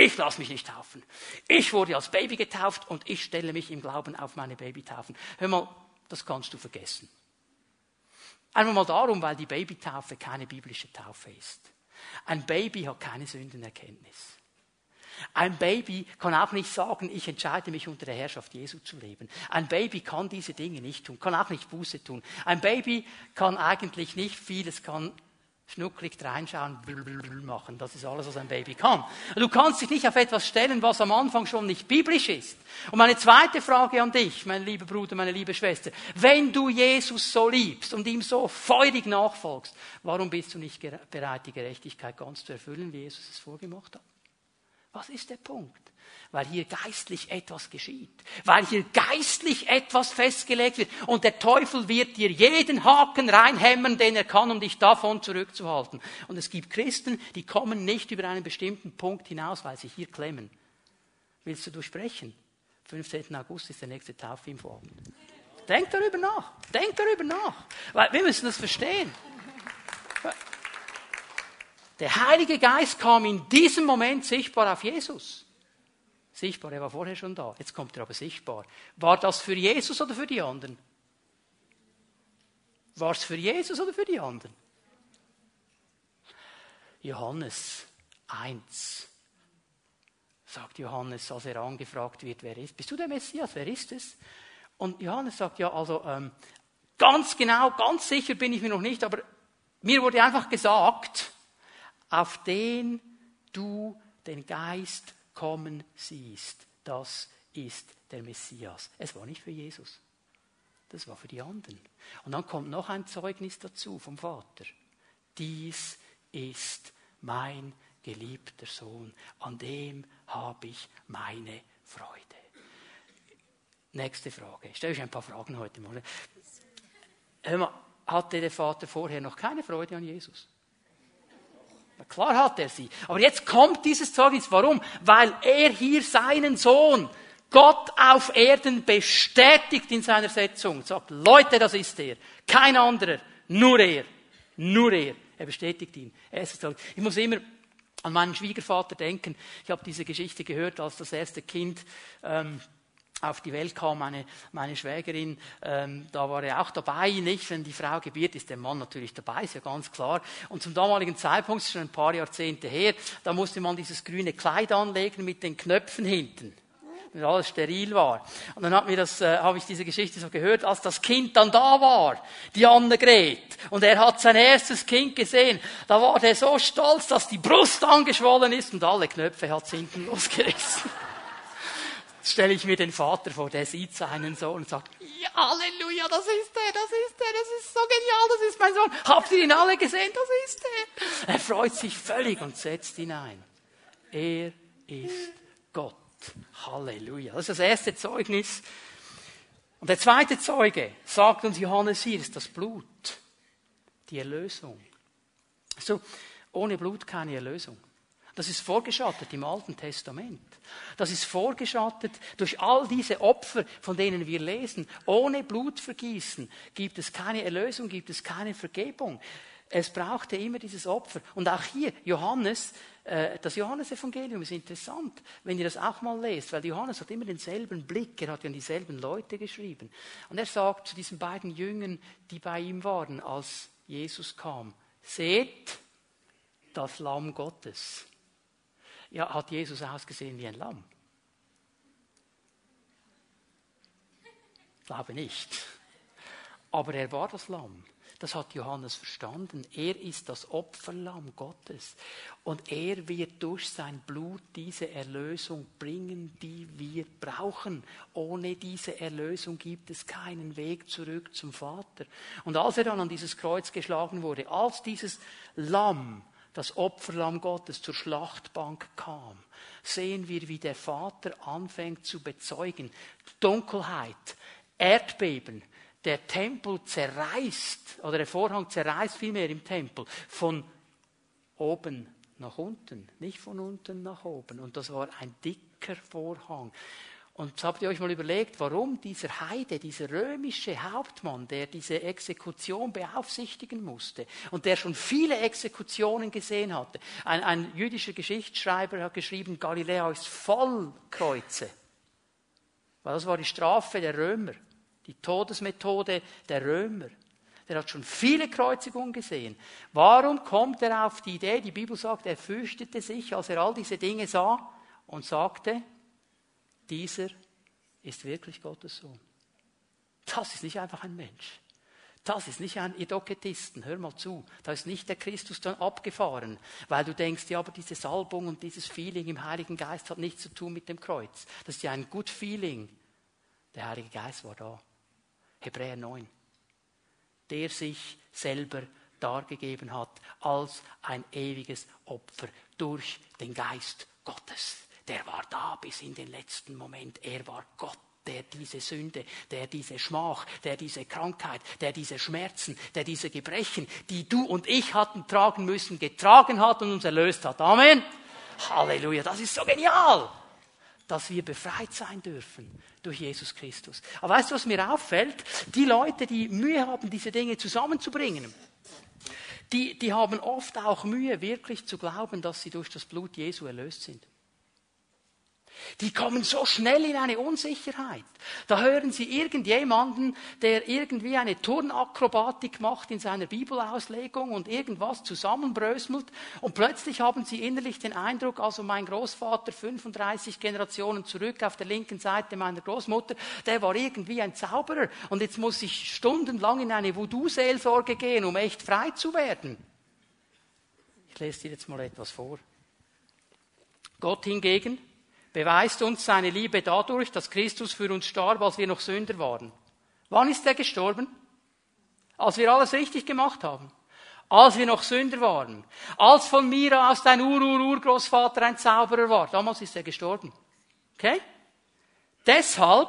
Ich lasse mich nicht taufen. Ich wurde als Baby getauft und ich stelle mich im Glauben auf meine Babytaufen. Hör mal, das kannst du vergessen. Einfach mal darum, weil die Babytaufe keine biblische Taufe ist. Ein Baby hat keine Sündenerkenntnis. Ein Baby kann auch nicht sagen, ich entscheide mich unter der Herrschaft Jesu zu leben. Ein Baby kann diese Dinge nicht tun, kann auch nicht Buße tun. Ein Baby kann eigentlich nicht viel, es kann schnucklig reinschauen, machen. Das ist alles, was ein Baby kann. Du kannst dich nicht auf etwas stellen, was am Anfang schon nicht biblisch ist. Und meine zweite Frage an dich, mein lieber Bruder, meine liebe Schwester, wenn du Jesus so liebst und ihm so feurig nachfolgst, warum bist du nicht bereit, die Gerechtigkeit ganz zu erfüllen, wie Jesus es vorgemacht hat? Was ist der Punkt? Weil hier geistlich etwas geschieht, weil hier geistlich etwas festgelegt wird und der Teufel wird dir jeden Haken reinhämmern, den er kann, um dich davon zurückzuhalten. Und es gibt Christen, die kommen nicht über einen bestimmten Punkt hinaus, weil sie hier klemmen. Willst du durchsprechen? 15. August ist der nächste Taufe im Vorabend. Denk darüber nach. Denk darüber nach. Weil wir müssen das verstehen. Der Heilige Geist kam in diesem Moment sichtbar auf Jesus. Sichtbar, er war vorher schon da. Jetzt kommt er aber sichtbar. War das für Jesus oder für die anderen? War es für Jesus oder für die anderen? Johannes 1 sagt Johannes, als er angefragt wird, wer ist. Bist du der Messias? Wer ist es? Und Johannes sagt, ja, also ähm, ganz genau, ganz sicher bin ich mir noch nicht, aber mir wurde einfach gesagt, auf den du den Geist kommen siehst, das ist der Messias. Es war nicht für Jesus. Das war für die anderen. Und dann kommt noch ein Zeugnis dazu vom Vater. Dies ist mein geliebter Sohn, an dem habe ich meine Freude. Nächste Frage. Ich stelle euch ein paar Fragen heute mal. Hör mal, hatte der Vater vorher noch keine Freude an Jesus? Klar hat er sie. Aber jetzt kommt dieses Zeugnis. Warum? Weil er hier seinen Sohn, Gott auf Erden, bestätigt in seiner Setzung. Sagt, Leute, das ist er. Kein anderer. Nur er. Nur er. Er bestätigt ihn. Ich muss immer an meinen Schwiegervater denken. Ich habe diese Geschichte gehört, als das erste Kind ähm, auf die Welt kam, meine, meine Schwägerin, ähm, da war er auch dabei, nicht? Wenn die Frau gebiert, ist der Mann natürlich dabei, ist ja ganz klar. Und zum damaligen Zeitpunkt, schon ein paar Jahrzehnte her, da musste man dieses grüne Kleid anlegen mit den Knöpfen hinten wenn alles steril war. Und dann hat mir das, äh, habe ich diese Geschichte so gehört, als das Kind dann da war, die Annegret, und er hat sein erstes Kind gesehen, da war der so stolz, dass die Brust angeschwollen ist und alle Knöpfe hat hinten losgerissen stelle ich mir den Vater vor, der sieht seinen Sohn und sagt, ja, Halleluja, das ist er, das ist er, das ist so genial, das ist mein Sohn. Habt ihr ihn alle gesehen? Das ist er. Er freut sich völlig und setzt ihn ein. Er ist Gott. Halleluja. Das ist das erste Zeugnis. Und der zweite Zeuge, sagt uns Johannes hier, ist das Blut. Die Erlösung. So, ohne Blut keine Erlösung. Das ist vorgeschattet im Alten Testament. Das ist vorgeschattet durch all diese Opfer, von denen wir lesen. Ohne Blutvergießen gibt es keine Erlösung, gibt es keine Vergebung. Es brauchte immer dieses Opfer. Und auch hier, Johannes, äh, das Johannesevangelium ist interessant, wenn ihr das auch mal lest, weil Johannes hat immer denselben Blick, er hat ja an dieselben Leute geschrieben. Und er sagt zu diesen beiden Jüngern, die bei ihm waren, als Jesus kam, seht das Lamm Gottes ja, hat Jesus ausgesehen wie ein Lamm? Ich glaube nicht. Aber er war das Lamm. Das hat Johannes verstanden. Er ist das Opferlamm Gottes. Und er wird durch sein Blut diese Erlösung bringen, die wir brauchen. Ohne diese Erlösung gibt es keinen Weg zurück zum Vater. Und als er dann an dieses Kreuz geschlagen wurde, als dieses Lamm das Opferlamm Gottes zur Schlachtbank kam, sehen wir, wie der Vater anfängt zu bezeugen. Dunkelheit, Erdbeben, der Tempel zerreißt, oder der Vorhang zerreißt vielmehr im Tempel, von oben nach unten, nicht von unten nach oben. Und das war ein dicker Vorhang. Und habt ihr euch mal überlegt, warum dieser Heide, dieser römische Hauptmann, der diese Exekution beaufsichtigen musste und der schon viele Exekutionen gesehen hatte, ein, ein jüdischer Geschichtsschreiber hat geschrieben, Galiläa ist voll Kreuze. Weil das war die Strafe der Römer, die Todesmethode der Römer. Der hat schon viele Kreuzigungen gesehen. Warum kommt er auf die Idee? Die Bibel sagt, er fürchtete sich, als er all diese Dinge sah und sagte, dieser ist wirklich Gottes Sohn. Das ist nicht einfach ein Mensch. Das ist nicht ein Idoketisten. Hör mal zu. Da ist nicht der Christus dann abgefahren, weil du denkst, ja, aber diese Salbung und dieses Feeling im Heiligen Geist hat nichts zu tun mit dem Kreuz. Das ist ja ein Good Feeling. Der Heilige Geist war da. Hebräer 9. Der sich selber dargegeben hat als ein ewiges Opfer durch den Geist Gottes der war da bis in den letzten Moment. Er war Gott der diese Sünde, der diese Schmach, der diese Krankheit, der diese Schmerzen, der diese Gebrechen, die du und ich hatten tragen müssen, getragen hat und uns erlöst hat. Amen. Halleluja, das ist so genial, dass wir befreit sein dürfen durch Jesus Christus. Aber weißt du, was mir auffällt? Die Leute, die Mühe haben, diese Dinge zusammenzubringen, die, die haben oft auch Mühe, wirklich zu glauben, dass sie durch das Blut Jesu erlöst sind. Die kommen so schnell in eine Unsicherheit. Da hören sie irgendjemanden, der irgendwie eine Turnakrobatik macht in seiner Bibelauslegung und irgendwas zusammenbrösmelt und plötzlich haben sie innerlich den Eindruck, also mein Großvater 35 Generationen zurück auf der linken Seite meiner Großmutter, der war irgendwie ein Zauberer und jetzt muss ich stundenlang in eine Voodoo-Seelsorge gehen, um echt frei zu werden. Ich lese dir jetzt mal etwas vor. Gott hingegen beweist uns seine Liebe dadurch, dass Christus für uns starb, als wir noch Sünder waren. Wann ist er gestorben? Als wir alles richtig gemacht haben. Als wir noch Sünder waren. Als von mir aus dein Ur-Ur-Urgroßvater ein Zauberer war. Damals ist er gestorben. Okay? Deshalb,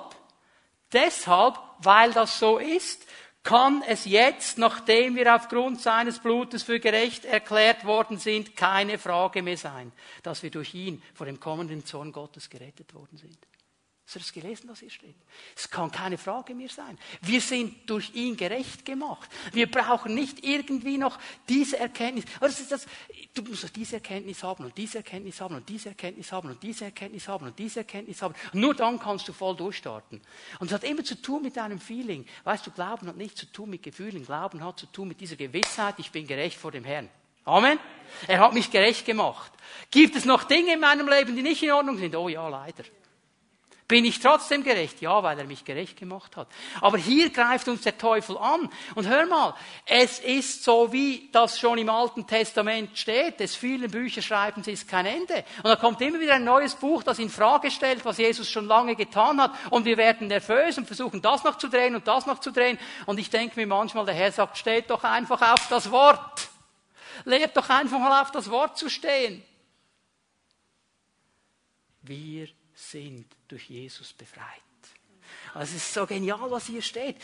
deshalb, weil das so ist, kann es jetzt, nachdem wir aufgrund seines Blutes für gerecht erklärt worden sind, keine Frage mehr sein, dass wir durch ihn vor dem kommenden Zorn Gottes gerettet worden sind. Hast du das gelesen, was hier steht? Es kann keine Frage mehr sein. Wir sind durch ihn gerecht gemacht. Wir brauchen nicht irgendwie noch diese Erkenntnis. Das ist das, du musst doch diese Erkenntnis haben und diese Erkenntnis haben und diese Erkenntnis haben und diese Erkenntnis haben und diese Erkenntnis haben. nur dann kannst du voll durchstarten. Und es hat immer zu tun mit deinem Feeling. Weißt du, Glauben hat nichts zu tun mit Gefühlen. Glauben hat zu tun mit dieser Gewissheit, ich bin gerecht vor dem Herrn. Amen. Er hat mich gerecht gemacht. Gibt es noch Dinge in meinem Leben, die nicht in Ordnung sind? Oh ja, leider. Bin ich trotzdem gerecht? Ja, weil er mich gerecht gemacht hat. Aber hier greift uns der Teufel an. Und hör mal, es ist so, wie das schon im Alten Testament steht. Des vielen Bücherschreibens ist kein Ende. Und da kommt immer wieder ein neues Buch, das in Frage stellt, was Jesus schon lange getan hat. Und wir werden nervös und versuchen, das noch zu drehen und das noch zu drehen. Und ich denke mir manchmal, der Herr sagt, steht doch einfach auf das Wort. Lehrt doch einfach mal auf das Wort zu stehen. Wir sind durch Jesus befreit. Also es ist so genial, was hier steht.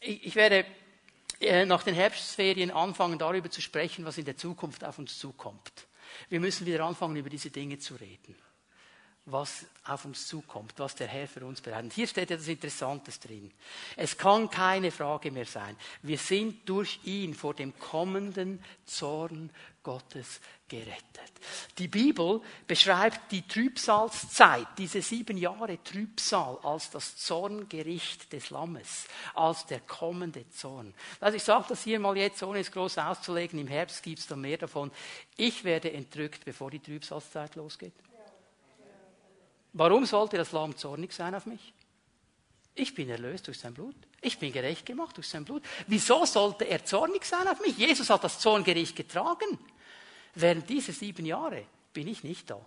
Äh, ich werde äh, nach den Herbstferien anfangen, darüber zu sprechen, was in der Zukunft auf uns zukommt. Wir müssen wieder anfangen, über diese Dinge zu reden. Was auf uns zukommt, was der Herr für uns bereitet. Hier steht etwas Interessantes drin. Es kann keine Frage mehr sein. Wir sind durch ihn vor dem kommenden Zorn Gottes gerettet. Die Bibel beschreibt die Trübsalzeit, diese sieben Jahre Trübsal, als das Zorngericht des Lammes, als der kommende Zorn. Also ich sage das hier mal jetzt, ohne es groß auszulegen, im Herbst gibt es da mehr davon. Ich werde entrückt, bevor die Trübsalzeit losgeht. Warum sollte das Lamm zornig sein auf mich? Ich bin erlöst durch sein Blut. Ich bin gerecht gemacht durch sein Blut. Wieso sollte er zornig sein auf mich? Jesus hat das Zorngericht getragen. Während dieser sieben Jahre bin ich nicht da.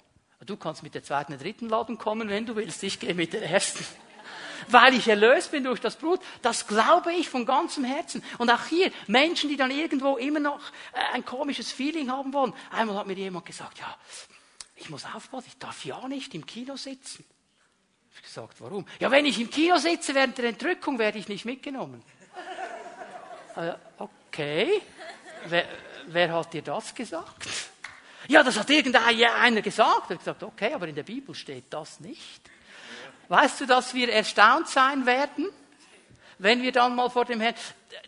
Du kannst mit der zweiten und dritten Ladung kommen, wenn du willst. Ich gehe mit der ersten. Weil ich erlöst bin durch das Blut. Das glaube ich von ganzem Herzen. Und auch hier, Menschen, die dann irgendwo immer noch äh, ein komisches Feeling haben wollen. Einmal hat mir jemand gesagt, ja, ich muss aufpassen, ich darf ja nicht im Kino sitzen. Ich habe gesagt, warum? Ja, wenn ich im Kino sitze während der Entrückung, werde ich nicht mitgenommen. Äh, okay. Wer, wer hat dir das gesagt? Ja, das hat irgendeiner gesagt. Er hat gesagt, okay, aber in der Bibel steht das nicht. Weißt du, dass wir erstaunt sein werden, wenn wir dann mal vor dem Herrn.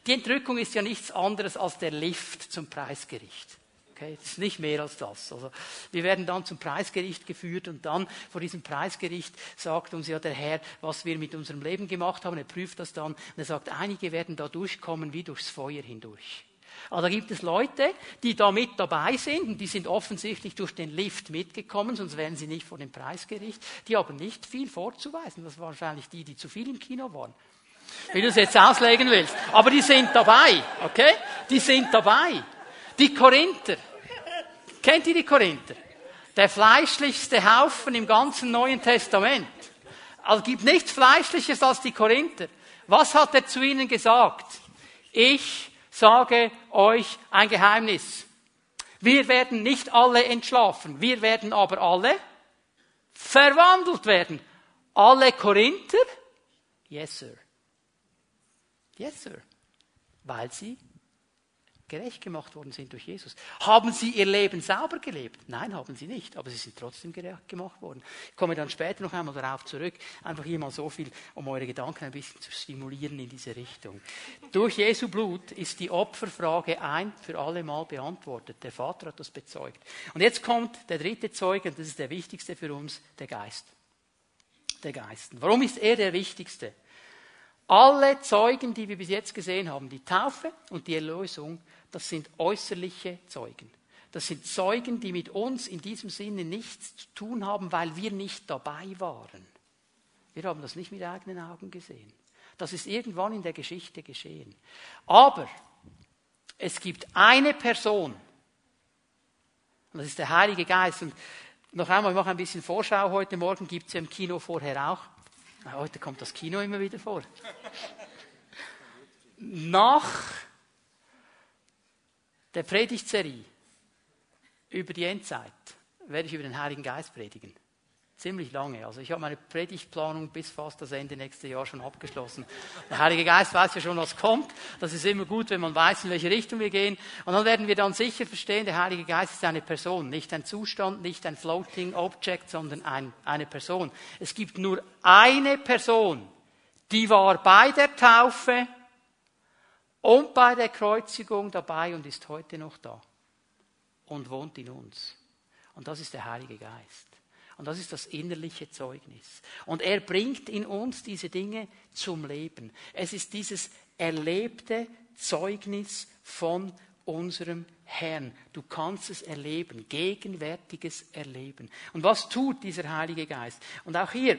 Die Entrückung ist ja nichts anderes als der Lift zum Preisgericht. Okay, das ist nicht mehr als das. Also, wir werden dann zum Preisgericht geführt und dann vor diesem Preisgericht sagt uns ja der Herr, was wir mit unserem Leben gemacht haben. Er prüft das dann und er sagt, einige werden da durchkommen wie durchs Feuer hindurch. Aber da gibt es Leute, die da mit dabei sind und die sind offensichtlich durch den Lift mitgekommen, sonst wären sie nicht vor dem Preisgericht. Die haben nicht viel vorzuweisen. Das waren wahrscheinlich die, die zu viel im Kino waren. Wie du es jetzt auslegen willst. Aber die sind dabei, okay? Die sind dabei. Die Korinther. Kennt ihr die Korinther? Der fleischlichste Haufen im ganzen Neuen Testament. Also gibt nichts Fleischliches als die Korinther. Was hat er zu ihnen gesagt? Ich sage euch ein Geheimnis. Wir werden nicht alle entschlafen, wir werden aber alle verwandelt werden. Alle Korinther? Yes, sir. Yes, sir. Weil sie gerecht gemacht worden sind durch Jesus. Haben sie ihr Leben sauber gelebt? Nein, haben sie nicht, aber sie sind trotzdem gerecht gemacht worden. Ich komme dann später noch einmal darauf zurück. Einfach hier mal so viel, um eure Gedanken ein bisschen zu stimulieren in diese Richtung. Durch Jesu Blut ist die Opferfrage ein für alle Mal beantwortet. Der Vater hat das bezeugt. Und jetzt kommt der dritte Zeuge, und das ist der wichtigste für uns, der Geist. Der Geist. Warum ist er der wichtigste? Alle Zeugen, die wir bis jetzt gesehen haben, die Taufe und die Erlösung, das sind äußerliche Zeugen. Das sind Zeugen, die mit uns in diesem Sinne nichts zu tun haben, weil wir nicht dabei waren. Wir haben das nicht mit eigenen Augen gesehen. Das ist irgendwann in der Geschichte geschehen. Aber es gibt eine Person, und das ist der Heilige Geist. Und noch einmal, ich mache ein bisschen Vorschau heute Morgen, gibt es ja im Kino vorher auch. Heute kommt das Kino immer wieder vor. Nach der Predigtserie über die Endzeit werde ich über den Heiligen Geist predigen. Ziemlich lange. Also ich habe meine Predigtplanung bis fast das Ende nächste Jahr schon abgeschlossen. Der Heilige Geist weiß ja schon, was kommt. Das ist immer gut, wenn man weiß, in welche Richtung wir gehen. Und dann werden wir dann sicher verstehen, der Heilige Geist ist eine Person, nicht ein Zustand, nicht ein Floating Object, sondern ein, eine Person. Es gibt nur eine Person, die war bei der Taufe und bei der Kreuzigung dabei und ist heute noch da und wohnt in uns. Und das ist der Heilige Geist. Und das ist das innerliche Zeugnis. Und er bringt in uns diese Dinge zum Leben. Es ist dieses erlebte Zeugnis von unserem Herrn. Du kannst es erleben, gegenwärtiges Erleben. Und was tut dieser Heilige Geist? Und auch hier,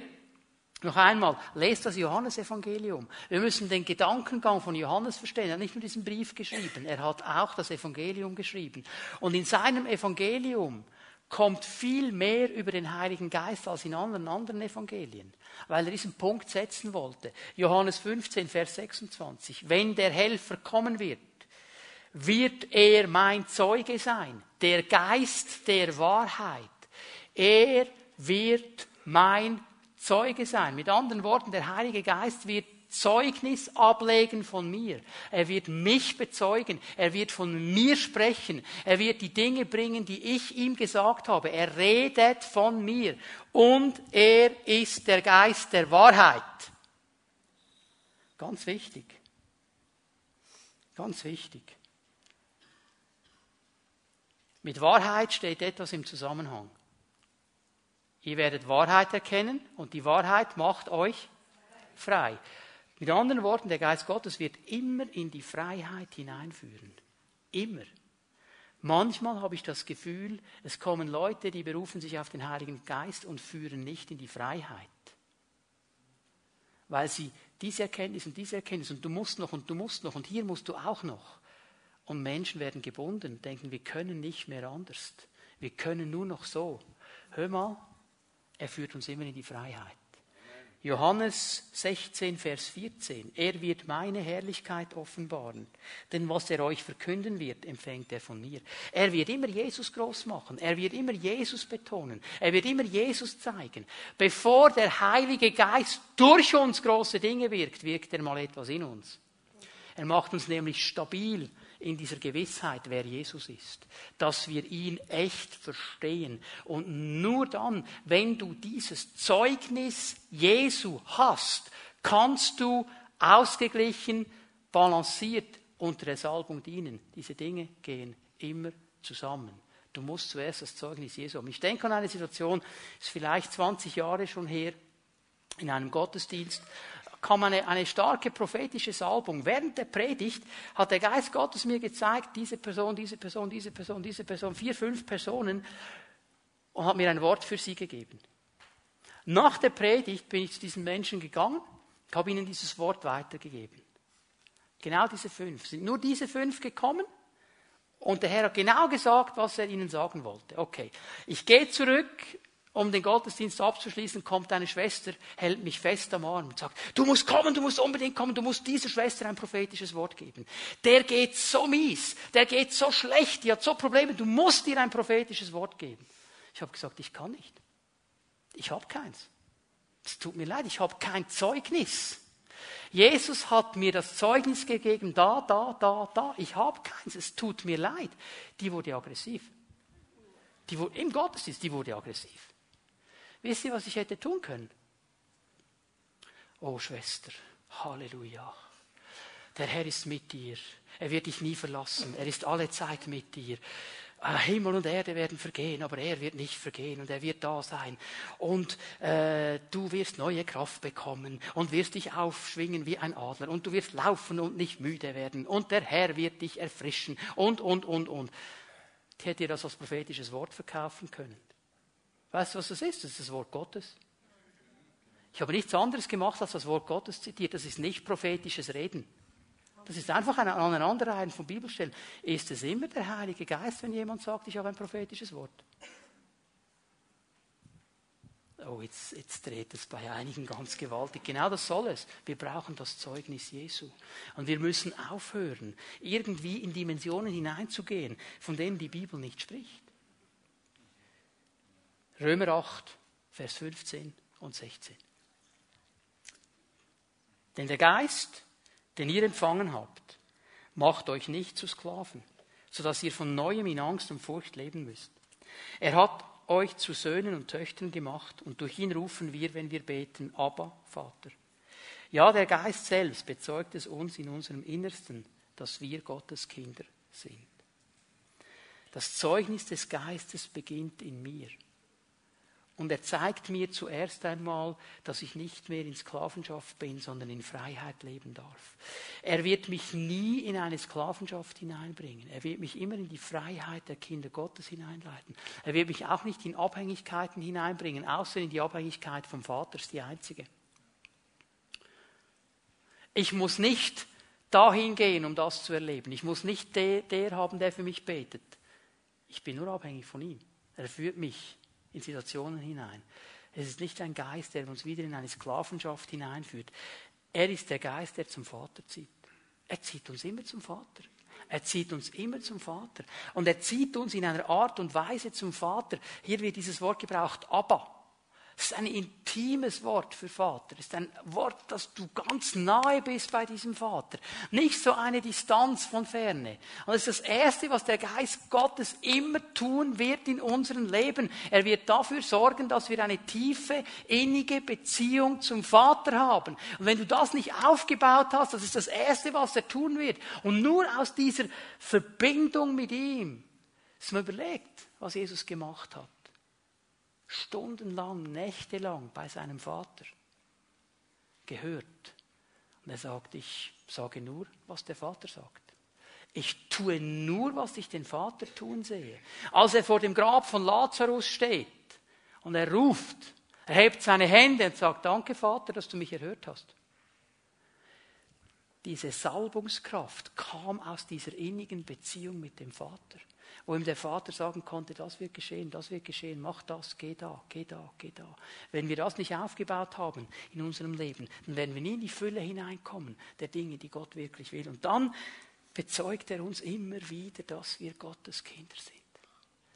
noch einmal, lest das Johannesevangelium. Wir müssen den Gedankengang von Johannes verstehen. Er hat nicht nur diesen Brief geschrieben, er hat auch das Evangelium geschrieben. Und in seinem Evangelium kommt viel mehr über den Heiligen Geist als in anderen, anderen Evangelien, weil er diesen Punkt setzen wollte. Johannes 15, Vers 26. Wenn der Helfer kommen wird, wird er mein Zeuge sein, der Geist der Wahrheit. Er wird mein Zeuge sein. Mit anderen Worten, der Heilige Geist wird Zeugnis ablegen von mir. Er wird mich bezeugen. Er wird von mir sprechen. Er wird die Dinge bringen, die ich ihm gesagt habe. Er redet von mir. Und er ist der Geist der Wahrheit. Ganz wichtig. Ganz wichtig. Mit Wahrheit steht etwas im Zusammenhang. Ihr werdet Wahrheit erkennen und die Wahrheit macht euch frei. Mit anderen Worten, der Geist Gottes wird immer in die Freiheit hineinführen. Immer. Manchmal habe ich das Gefühl, es kommen Leute, die berufen sich auf den Heiligen Geist und führen nicht in die Freiheit. Weil sie diese Erkenntnis und diese Erkenntnis und du musst noch und du musst noch und hier musst du auch noch. Und Menschen werden gebunden, denken, wir können nicht mehr anders. Wir können nur noch so. Hör mal, er führt uns immer in die Freiheit. Johannes 16, Vers 14. Er wird meine Herrlichkeit offenbaren. Denn was er euch verkünden wird, empfängt er von mir. Er wird immer Jesus groß machen. Er wird immer Jesus betonen. Er wird immer Jesus zeigen. Bevor der Heilige Geist durch uns große Dinge wirkt, wirkt er mal etwas in uns. Er macht uns nämlich stabil in dieser Gewissheit, wer Jesus ist, dass wir ihn echt verstehen. Und nur dann, wenn du dieses Zeugnis Jesu hast, kannst du ausgeglichen, balanciert unter der Salbung dienen. Diese Dinge gehen immer zusammen. Du musst zuerst das Zeugnis Jesu haben. Ich denke an eine Situation, ist vielleicht 20 Jahre schon her, in einem Gottesdienst, kam eine, eine starke prophetische Salbung. Während der Predigt hat der Geist Gottes mir gezeigt, diese Person, diese Person, diese Person, diese Person, vier, fünf Personen und hat mir ein Wort für sie gegeben. Nach der Predigt bin ich zu diesen Menschen gegangen, habe ihnen dieses Wort weitergegeben. Genau diese fünf. Sind nur diese fünf gekommen und der Herr hat genau gesagt, was er ihnen sagen wollte. Okay, ich gehe zurück um den Gottesdienst abzuschließen, kommt eine Schwester, hält mich fest am Arm und sagt, du musst kommen, du musst unbedingt kommen, du musst dieser Schwester ein prophetisches Wort geben. Der geht so mies, der geht so schlecht, die hat so Probleme, du musst ihr ein prophetisches Wort geben. Ich habe gesagt, ich kann nicht. Ich habe keins. Es tut mir leid, ich habe kein Zeugnis. Jesus hat mir das Zeugnis gegeben, da, da, da, da. Ich habe keins. Es tut mir leid. Die wurde aggressiv. Die wurde, Im Gottesdienst, die wurde aggressiv. Wisst ihr, was ich hätte tun können? Oh Schwester, Halleluja. Der Herr ist mit dir. Er wird dich nie verlassen. Er ist alle Zeit mit dir. Ah, Himmel und Erde werden vergehen, aber er wird nicht vergehen und er wird da sein. Und äh, du wirst neue Kraft bekommen und wirst dich aufschwingen wie ein Adler und du wirst laufen und nicht müde werden und der Herr wird dich erfrischen und, und, und, und. Ich hätte dir das als prophetisches Wort verkaufen können. Weißt du, was das ist? Das ist das Wort Gottes. Ich habe nichts anderes gemacht, als das Wort Gottes zitiert. Das ist nicht prophetisches Reden. Das ist einfach eine Aneinanderreihen von Bibelstellen. Ist es immer der Heilige Geist, wenn jemand sagt, ich habe ein prophetisches Wort? Oh, jetzt, jetzt dreht es bei einigen ganz gewaltig. Genau das soll es. Wir brauchen das Zeugnis Jesu. Und wir müssen aufhören, irgendwie in Dimensionen hineinzugehen, von denen die Bibel nicht spricht. Römer 8, Vers 15 und 16. Denn der Geist, den ihr empfangen habt, macht euch nicht zu Sklaven, sodass ihr von neuem in Angst und Furcht leben müsst. Er hat euch zu Söhnen und Töchtern gemacht und durch ihn rufen wir, wenn wir beten, aber Vater. Ja, der Geist selbst bezeugt es uns in unserem Innersten, dass wir Gottes Kinder sind. Das Zeugnis des Geistes beginnt in mir. Und er zeigt mir zuerst einmal, dass ich nicht mehr in Sklavenschaft bin, sondern in Freiheit leben darf. Er wird mich nie in eine Sklavenschaft hineinbringen. Er wird mich immer in die Freiheit der Kinder Gottes hineinleiten. Er wird mich auch nicht in Abhängigkeiten hineinbringen, außer in die Abhängigkeit vom Vater, ist die einzige. Ich muss nicht dahin gehen, um das zu erleben. Ich muss nicht der, der haben, der für mich betet. Ich bin nur abhängig von ihm. Er führt mich in Situationen hinein. Es ist nicht ein Geist, der uns wieder in eine Sklavenschaft hineinführt. Er ist der Geist, der zum Vater zieht. Er zieht uns immer zum Vater. Er zieht uns immer zum Vater. Und er zieht uns in einer Art und Weise zum Vater. Hier wird dieses Wort gebraucht, Abba. Es ist ein intimes Wort für Vater. Es ist ein Wort, dass du ganz nahe bist bei diesem Vater. Nicht so eine Distanz von ferne. Und das ist das Erste, was der Geist Gottes immer tun wird in unserem Leben. Er wird dafür sorgen, dass wir eine tiefe, innige Beziehung zum Vater haben. Und wenn du das nicht aufgebaut hast, das ist das Erste, was er tun wird. Und nur aus dieser Verbindung mit ihm, dass man überlegt, was Jesus gemacht hat stundenlang, nächtelang bei seinem Vater gehört. Und er sagt, ich sage nur, was der Vater sagt. Ich tue nur, was ich den Vater tun sehe. Als er vor dem Grab von Lazarus steht und er ruft, er hebt seine Hände und sagt, danke Vater, dass du mich erhört hast. Diese Salbungskraft kam aus dieser innigen Beziehung mit dem Vater wo ihm der Vater sagen konnte, das wird geschehen, das wird geschehen, mach das, geh da, geh da, geh da. Wenn wir das nicht aufgebaut haben in unserem Leben, dann werden wir nie in die Fülle hineinkommen der Dinge, die Gott wirklich will. Und dann bezeugt er uns immer wieder, dass wir Gottes Kinder sind.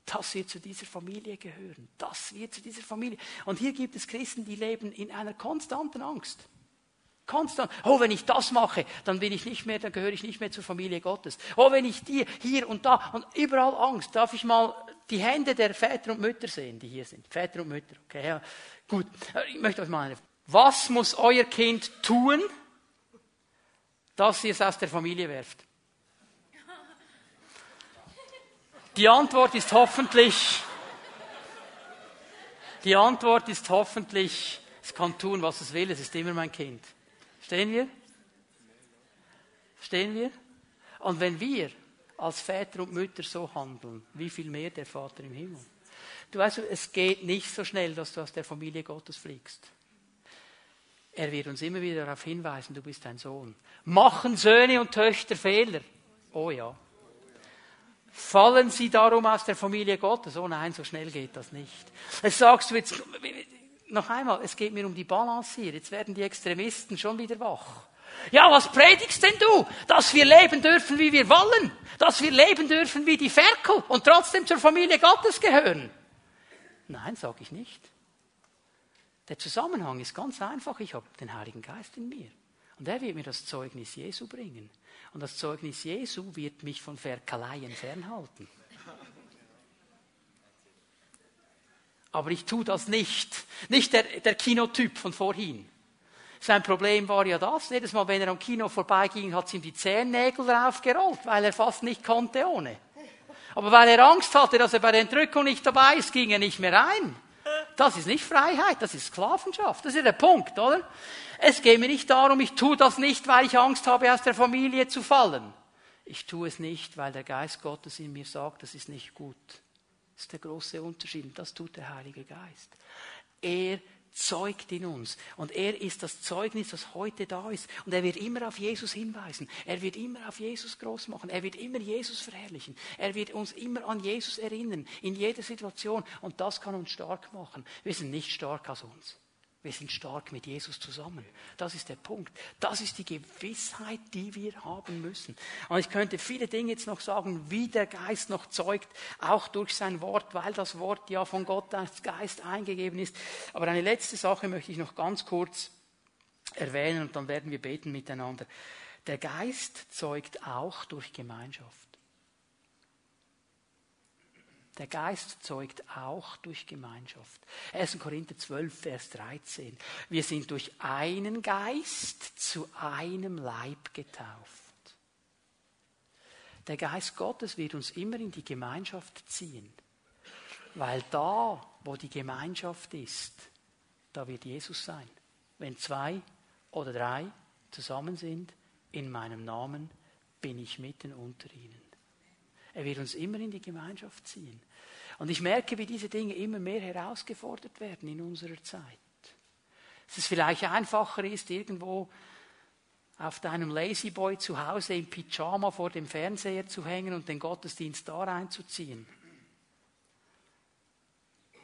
Dass wir zu dieser Familie gehören. Dass wir zu dieser Familie. Und hier gibt es Christen, die leben in einer konstanten Angst. Konstant. Oh, wenn ich das mache, dann bin ich nicht mehr, dann gehöre ich nicht mehr zur Familie Gottes. Oh, wenn ich die hier und da und überall Angst, darf ich mal die Hände der Väter und Mütter sehen, die hier sind. Väter und Mütter, okay, ja. Gut. Ich möchte euch mal eine. Was muss euer Kind tun, dass ihr es aus der Familie werft? Die Antwort ist hoffentlich, die Antwort ist hoffentlich, es kann tun, was es will, es ist immer mein Kind. Stehen wir? Stehen wir? Und wenn wir als Väter und Mütter so handeln, wie viel mehr der Vater im Himmel? Du weißt, es geht nicht so schnell, dass du aus der Familie Gottes fliegst. Er wird uns immer wieder darauf hinweisen, du bist ein Sohn. Machen Söhne und Töchter Fehler? Oh ja. Fallen sie darum aus der Familie Gottes? Oh nein, so schnell geht das nicht. Das sagst du jetzt, noch einmal, es geht mir um die Balance hier. Jetzt werden die Extremisten schon wieder wach. Ja, was predigst denn du? Dass wir leben dürfen, wie wir wollen. Dass wir leben dürfen wie die Ferkel und trotzdem zur Familie Gottes gehören. Nein, sage ich nicht. Der Zusammenhang ist ganz einfach. Ich habe den Heiligen Geist in mir. Und er wird mir das Zeugnis Jesu bringen. Und das Zeugnis Jesu wird mich von Ferkeleien fernhalten. Aber ich tue das nicht. Nicht der, der Kinotyp von vorhin. Sein Problem war ja das. Jedes Mal, wenn er am Kino vorbeiging, hat ihm die Zehennägel draufgerollt, weil er fast nicht konnte ohne. Aber weil er Angst hatte, dass er bei der Entrückung nicht dabei ist, ging er nicht mehr rein. Das ist nicht Freiheit, das ist Sklavenschaft. Das ist der Punkt, oder? Es geht mir nicht darum, ich tue das nicht, weil ich Angst habe, aus der Familie zu fallen. Ich tue es nicht, weil der Geist Gottes in mir sagt, das ist nicht gut. Das ist der große Unterschied. Und das tut der Heilige Geist. Er zeugt in uns. Und er ist das Zeugnis, das heute da ist. Und er wird immer auf Jesus hinweisen. Er wird immer auf Jesus groß machen. Er wird immer Jesus verherrlichen. Er wird uns immer an Jesus erinnern. In jeder Situation. Und das kann uns stark machen. Wir sind nicht stark aus uns. Wir sind stark mit Jesus zusammen. Das ist der Punkt. Das ist die Gewissheit, die wir haben müssen. Und ich könnte viele Dinge jetzt noch sagen, wie der Geist noch zeugt, auch durch sein Wort, weil das Wort ja von Gott als Geist eingegeben ist. Aber eine letzte Sache möchte ich noch ganz kurz erwähnen und dann werden wir beten miteinander. Der Geist zeugt auch durch Gemeinschaft. Der Geist zeugt auch durch Gemeinschaft. 1. Korinther 12, Vers 13. Wir sind durch einen Geist zu einem Leib getauft. Der Geist Gottes wird uns immer in die Gemeinschaft ziehen. Weil da, wo die Gemeinschaft ist, da wird Jesus sein. Wenn zwei oder drei zusammen sind, in meinem Namen bin ich mitten unter ihnen. Er wird uns immer in die Gemeinschaft ziehen. Und ich merke, wie diese Dinge immer mehr herausgefordert werden in unserer Zeit. Dass es vielleicht einfacher ist, irgendwo auf deinem Lazyboy zu Hause im Pyjama vor dem Fernseher zu hängen und den Gottesdienst da reinzuziehen.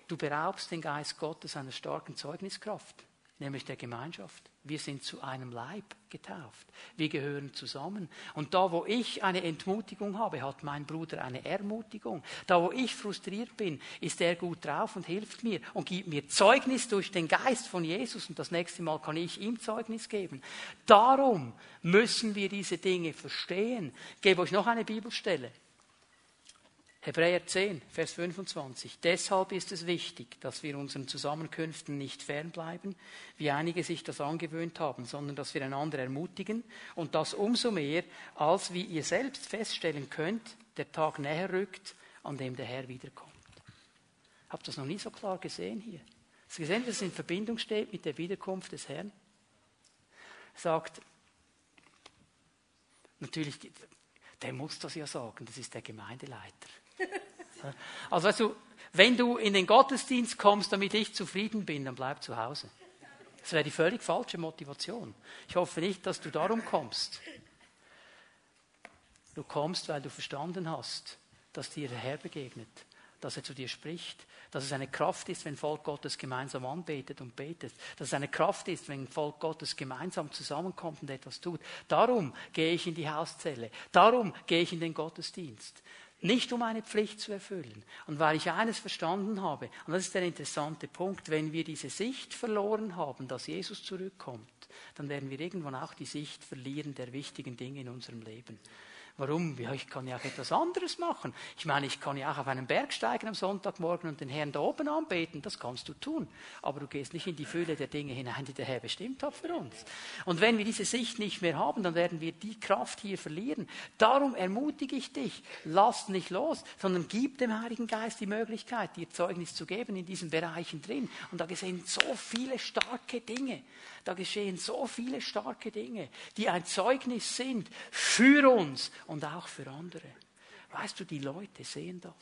Du beraubst den Geist Gottes einer starken Zeugniskraft nämlich der Gemeinschaft. Wir sind zu einem Leib getauft. Wir gehören zusammen. Und da, wo ich eine Entmutigung habe, hat mein Bruder eine Ermutigung. Da, wo ich frustriert bin, ist er gut drauf und hilft mir und gibt mir Zeugnis durch den Geist von Jesus. Und das nächste Mal kann ich ihm Zeugnis geben. Darum müssen wir diese Dinge verstehen. Ich gebe euch noch eine Bibelstelle. Hebräer 10, Vers 25. Deshalb ist es wichtig, dass wir unseren Zusammenkünften nicht fernbleiben, wie einige sich das angewöhnt haben, sondern dass wir einander ermutigen und das umso mehr, als wie ihr selbst feststellen könnt, der Tag näher rückt, an dem der Herr wiederkommt. Habt das noch nie so klar gesehen hier? Hast du gesehen, dass es in Verbindung steht mit der Wiederkunft des Herrn? Sagt, natürlich, der muss das ja sagen, das ist der Gemeindeleiter. Also weißt du, wenn du in den Gottesdienst kommst, damit ich zufrieden bin, dann bleib zu Hause. Das wäre die völlig falsche Motivation. Ich hoffe nicht, dass du darum kommst. Du kommst, weil du verstanden hast, dass dir der Herr begegnet, dass er zu dir spricht, dass es eine Kraft ist, wenn Volk Gottes gemeinsam anbetet und betet, dass es eine Kraft ist, wenn Volk Gottes gemeinsam zusammenkommt und etwas tut. Darum gehe ich in die Hauszelle, darum gehe ich in den Gottesdienst. Nicht um eine Pflicht zu erfüllen. Und weil ich eines verstanden habe, und das ist der interessante Punkt, wenn wir diese Sicht verloren haben, dass Jesus zurückkommt, dann werden wir irgendwann auch die Sicht verlieren der wichtigen Dinge in unserem Leben. Warum? Ja, ich kann ja auch etwas anderes machen. Ich meine, ich kann ja auch auf einen Berg steigen am Sonntagmorgen und den Herrn da oben anbeten. Das kannst du tun. Aber du gehst nicht in die Fülle der Dinge hinein, die der Herr bestimmt hat für uns. Und wenn wir diese Sicht nicht mehr haben, dann werden wir die Kraft hier verlieren. Darum ermutige ich dich, lass nicht los, sondern gib dem Heiligen Geist die Möglichkeit, dir Zeugnis zu geben in diesen Bereichen drin. Und da gesehen so viele starke Dinge. Da geschehen so viele starke Dinge, die ein Zeugnis sind für uns und auch für andere. Weißt du, die Leute sehen das.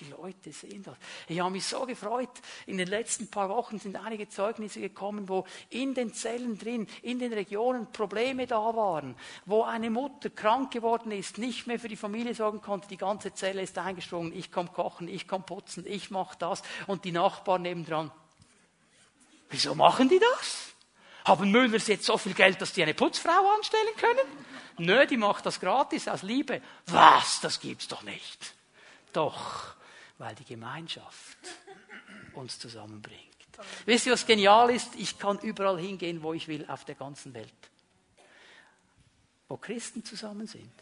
Die Leute sehen das. Ich habe mich so gefreut. In den letzten paar Wochen sind einige Zeugnisse gekommen, wo in den Zellen drin, in den Regionen Probleme da waren, wo eine Mutter krank geworden ist, nicht mehr für die Familie sorgen konnte, die ganze Zelle ist eingesprungen, ich komme kochen, ich komme putzen, ich mache das und die Nachbarn nebendran. Wieso machen die das? Haben Müllers jetzt so viel Geld, dass die eine Putzfrau anstellen können? Nö, die macht das gratis aus Liebe. Was? Das gibt's doch nicht. Doch, weil die Gemeinschaft uns zusammenbringt. Wisst ihr, was genial ist? Ich kann überall hingehen, wo ich will, auf der ganzen Welt. Wo Christen zusammen sind.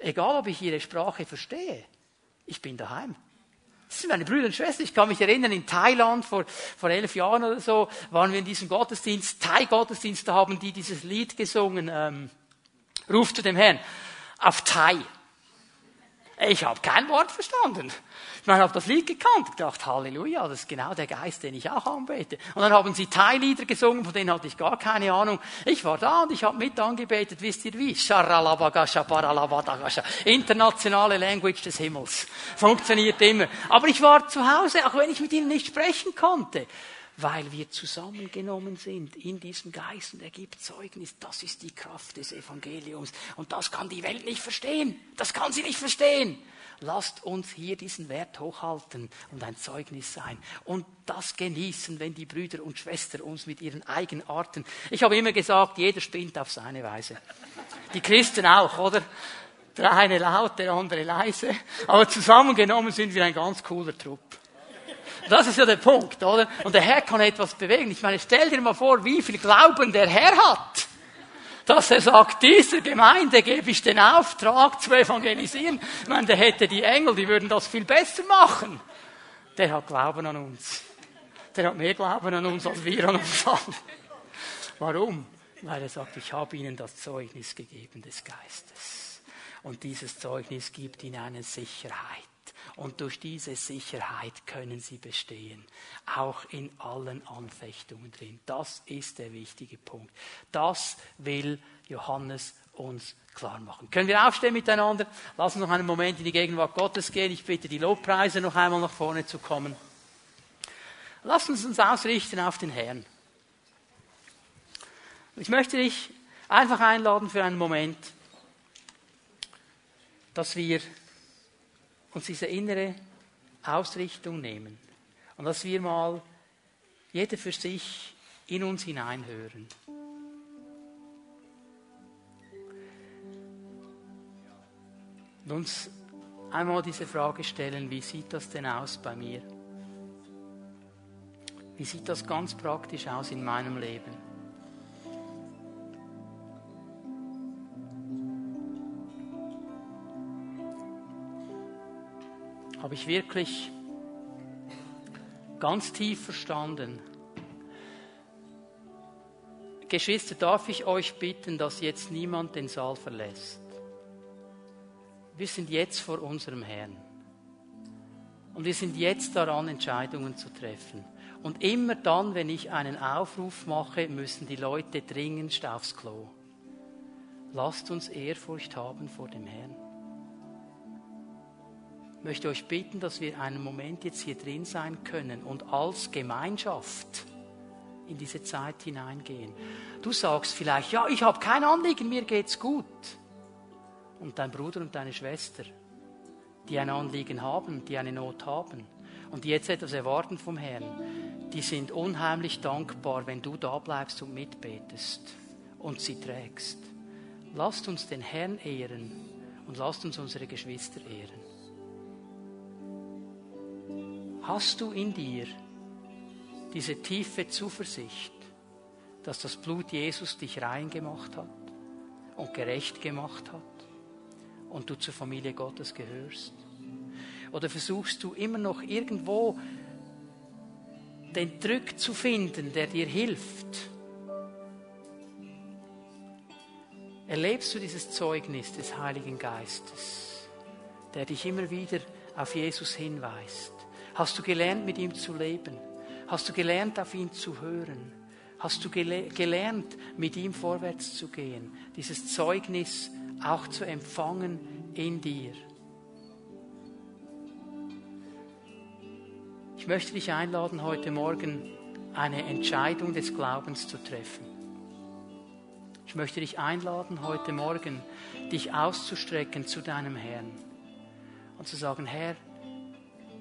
Egal, ob ich ihre Sprache verstehe. Ich bin daheim. Das sind meine Brüder und Schwestern. Ich kann mich erinnern, in Thailand vor, vor elf Jahren oder so waren wir in diesem Gottesdienst, Thai-Gottesdienst, da haben die dieses Lied gesungen, ähm, Ruf zu dem Herrn, auf Thai. Ich habe kein Wort verstanden. Ich meine, habe das Lied gekannt. Ich dachte, Halleluja, das ist genau der Geist, den ich auch anbete. Und dann haben sie Thai-Lieder gesungen, von denen hatte ich gar keine Ahnung. Ich war da und ich habe mit angebetet, wisst ihr wie? Internationale Language des Himmels. Funktioniert immer. Aber ich war zu Hause, auch wenn ich mit ihnen nicht sprechen konnte. Weil wir zusammengenommen sind in diesem Geist und er gibt Zeugnis. Das ist die Kraft des Evangeliums. Und das kann die Welt nicht verstehen. Das kann sie nicht verstehen. Lasst uns hier diesen Wert hochhalten und ein Zeugnis sein und das genießen, wenn die Brüder und Schwestern uns mit ihren Eigenarten. Ich habe immer gesagt, jeder spinnt auf seine Weise. Die Christen auch, oder? Der eine laut, der andere leise. Aber zusammengenommen sind wir ein ganz cooler Trupp. Das ist ja der Punkt, oder? Und der Herr kann etwas bewegen. Ich meine, stell dir mal vor, wie viel Glauben der Herr hat dass er sagt, dieser Gemeinde gebe ich den Auftrag zu evangelisieren. Ich meine, der hätte die Engel, die würden das viel besser machen. Der hat Glauben an uns. Der hat mehr Glauben an uns, als wir an uns haben. Warum? Weil er sagt, ich habe ihnen das Zeugnis gegeben des Geistes. Und dieses Zeugnis gibt ihnen eine Sicherheit. Und durch diese Sicherheit können sie bestehen, auch in allen Anfechtungen drin. Das ist der wichtige Punkt. Das will Johannes uns klar machen. Können wir aufstehen miteinander? Lass uns noch einen Moment in die Gegenwart Gottes gehen. Ich bitte die Lobpreise noch einmal nach vorne zu kommen. Lass uns uns ausrichten auf den Herrn. Ich möchte dich einfach einladen für einen Moment, dass wir uns diese innere Ausrichtung nehmen und dass wir mal jeder für sich in uns hineinhören. Und uns einmal diese Frage stellen, wie sieht das denn aus bei mir? Wie sieht das ganz praktisch aus in meinem Leben? Habe ich wirklich ganz tief verstanden. Geschwister, darf ich euch bitten, dass jetzt niemand den Saal verlässt? Wir sind jetzt vor unserem Herrn. Und wir sind jetzt daran, Entscheidungen zu treffen. Und immer dann, wenn ich einen Aufruf mache, müssen die Leute dringend aufs Klo. Lasst uns Ehrfurcht haben vor dem Herrn möchte euch bitten, dass wir einen Moment jetzt hier drin sein können und als Gemeinschaft in diese Zeit hineingehen. Du sagst vielleicht, ja, ich habe kein Anliegen, mir geht's gut. Und dein Bruder und deine Schwester, die ein Anliegen haben, die eine Not haben und die jetzt etwas erwarten vom Herrn, die sind unheimlich dankbar, wenn du da bleibst und mitbetest und sie trägst. Lasst uns den Herrn ehren und lasst uns unsere Geschwister ehren. Hast du in dir diese tiefe Zuversicht, dass das Blut Jesus dich rein gemacht hat und gerecht gemacht hat und du zur Familie Gottes gehörst? Oder versuchst du immer noch irgendwo den Drück zu finden, der dir hilft? Erlebst du dieses Zeugnis des Heiligen Geistes, der dich immer wieder auf Jesus hinweist? Hast du gelernt, mit ihm zu leben? Hast du gelernt, auf ihn zu hören? Hast du gele gelernt, mit ihm vorwärts zu gehen? Dieses Zeugnis auch zu empfangen in dir. Ich möchte dich einladen, heute Morgen eine Entscheidung des Glaubens zu treffen. Ich möchte dich einladen, heute Morgen dich auszustrecken zu deinem Herrn und zu sagen, Herr,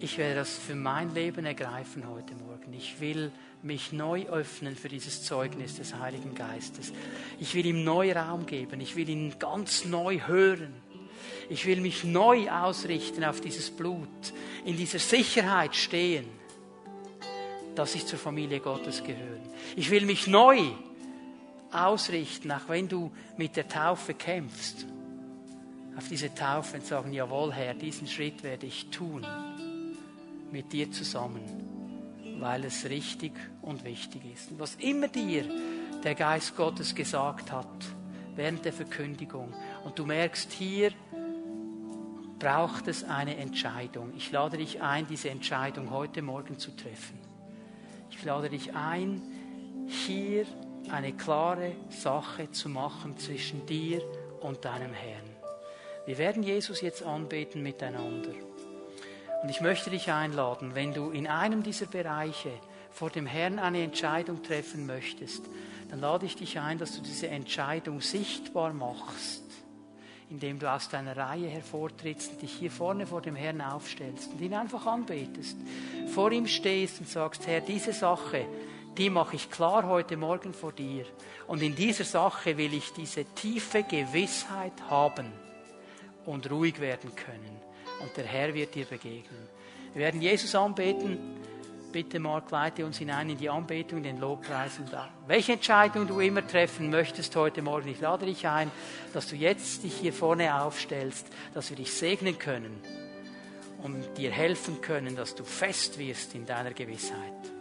ich werde das für mein Leben ergreifen heute Morgen. Ich will mich neu öffnen für dieses Zeugnis des Heiligen Geistes. Ich will ihm neu Raum geben. Ich will ihn ganz neu hören. Ich will mich neu ausrichten auf dieses Blut, in dieser Sicherheit stehen, dass ich zur Familie Gottes gehöre. Ich will mich neu ausrichten, auch wenn du mit der Taufe kämpfst, auf diese Taufe und sagen, jawohl Herr, diesen Schritt werde ich tun mit dir zusammen, weil es richtig und wichtig ist. Und was immer dir der Geist Gottes gesagt hat während der Verkündigung und du merkst, hier braucht es eine Entscheidung. Ich lade dich ein, diese Entscheidung heute Morgen zu treffen. Ich lade dich ein, hier eine klare Sache zu machen zwischen dir und deinem Herrn. Wir werden Jesus jetzt anbeten miteinander. Und ich möchte dich einladen, wenn du in einem dieser Bereiche vor dem Herrn eine Entscheidung treffen möchtest, dann lade ich dich ein, dass du diese Entscheidung sichtbar machst, indem du aus deiner Reihe hervortrittst und dich hier vorne vor dem Herrn aufstellst und ihn einfach anbetest, vor ihm stehst und sagst, Herr, diese Sache, die mache ich klar heute Morgen vor dir. Und in dieser Sache will ich diese tiefe Gewissheit haben und ruhig werden können. Und der Herr wird dir begegnen. Wir werden Jesus anbeten. Bitte, Mark, leite uns hinein in die Anbetung, den Lobpreis und da. Welche Entscheidung du immer treffen möchtest heute Morgen, ich lade dich ein, dass du jetzt dich hier vorne aufstellst, dass wir dich segnen können und dir helfen können, dass du fest wirst in deiner Gewissheit.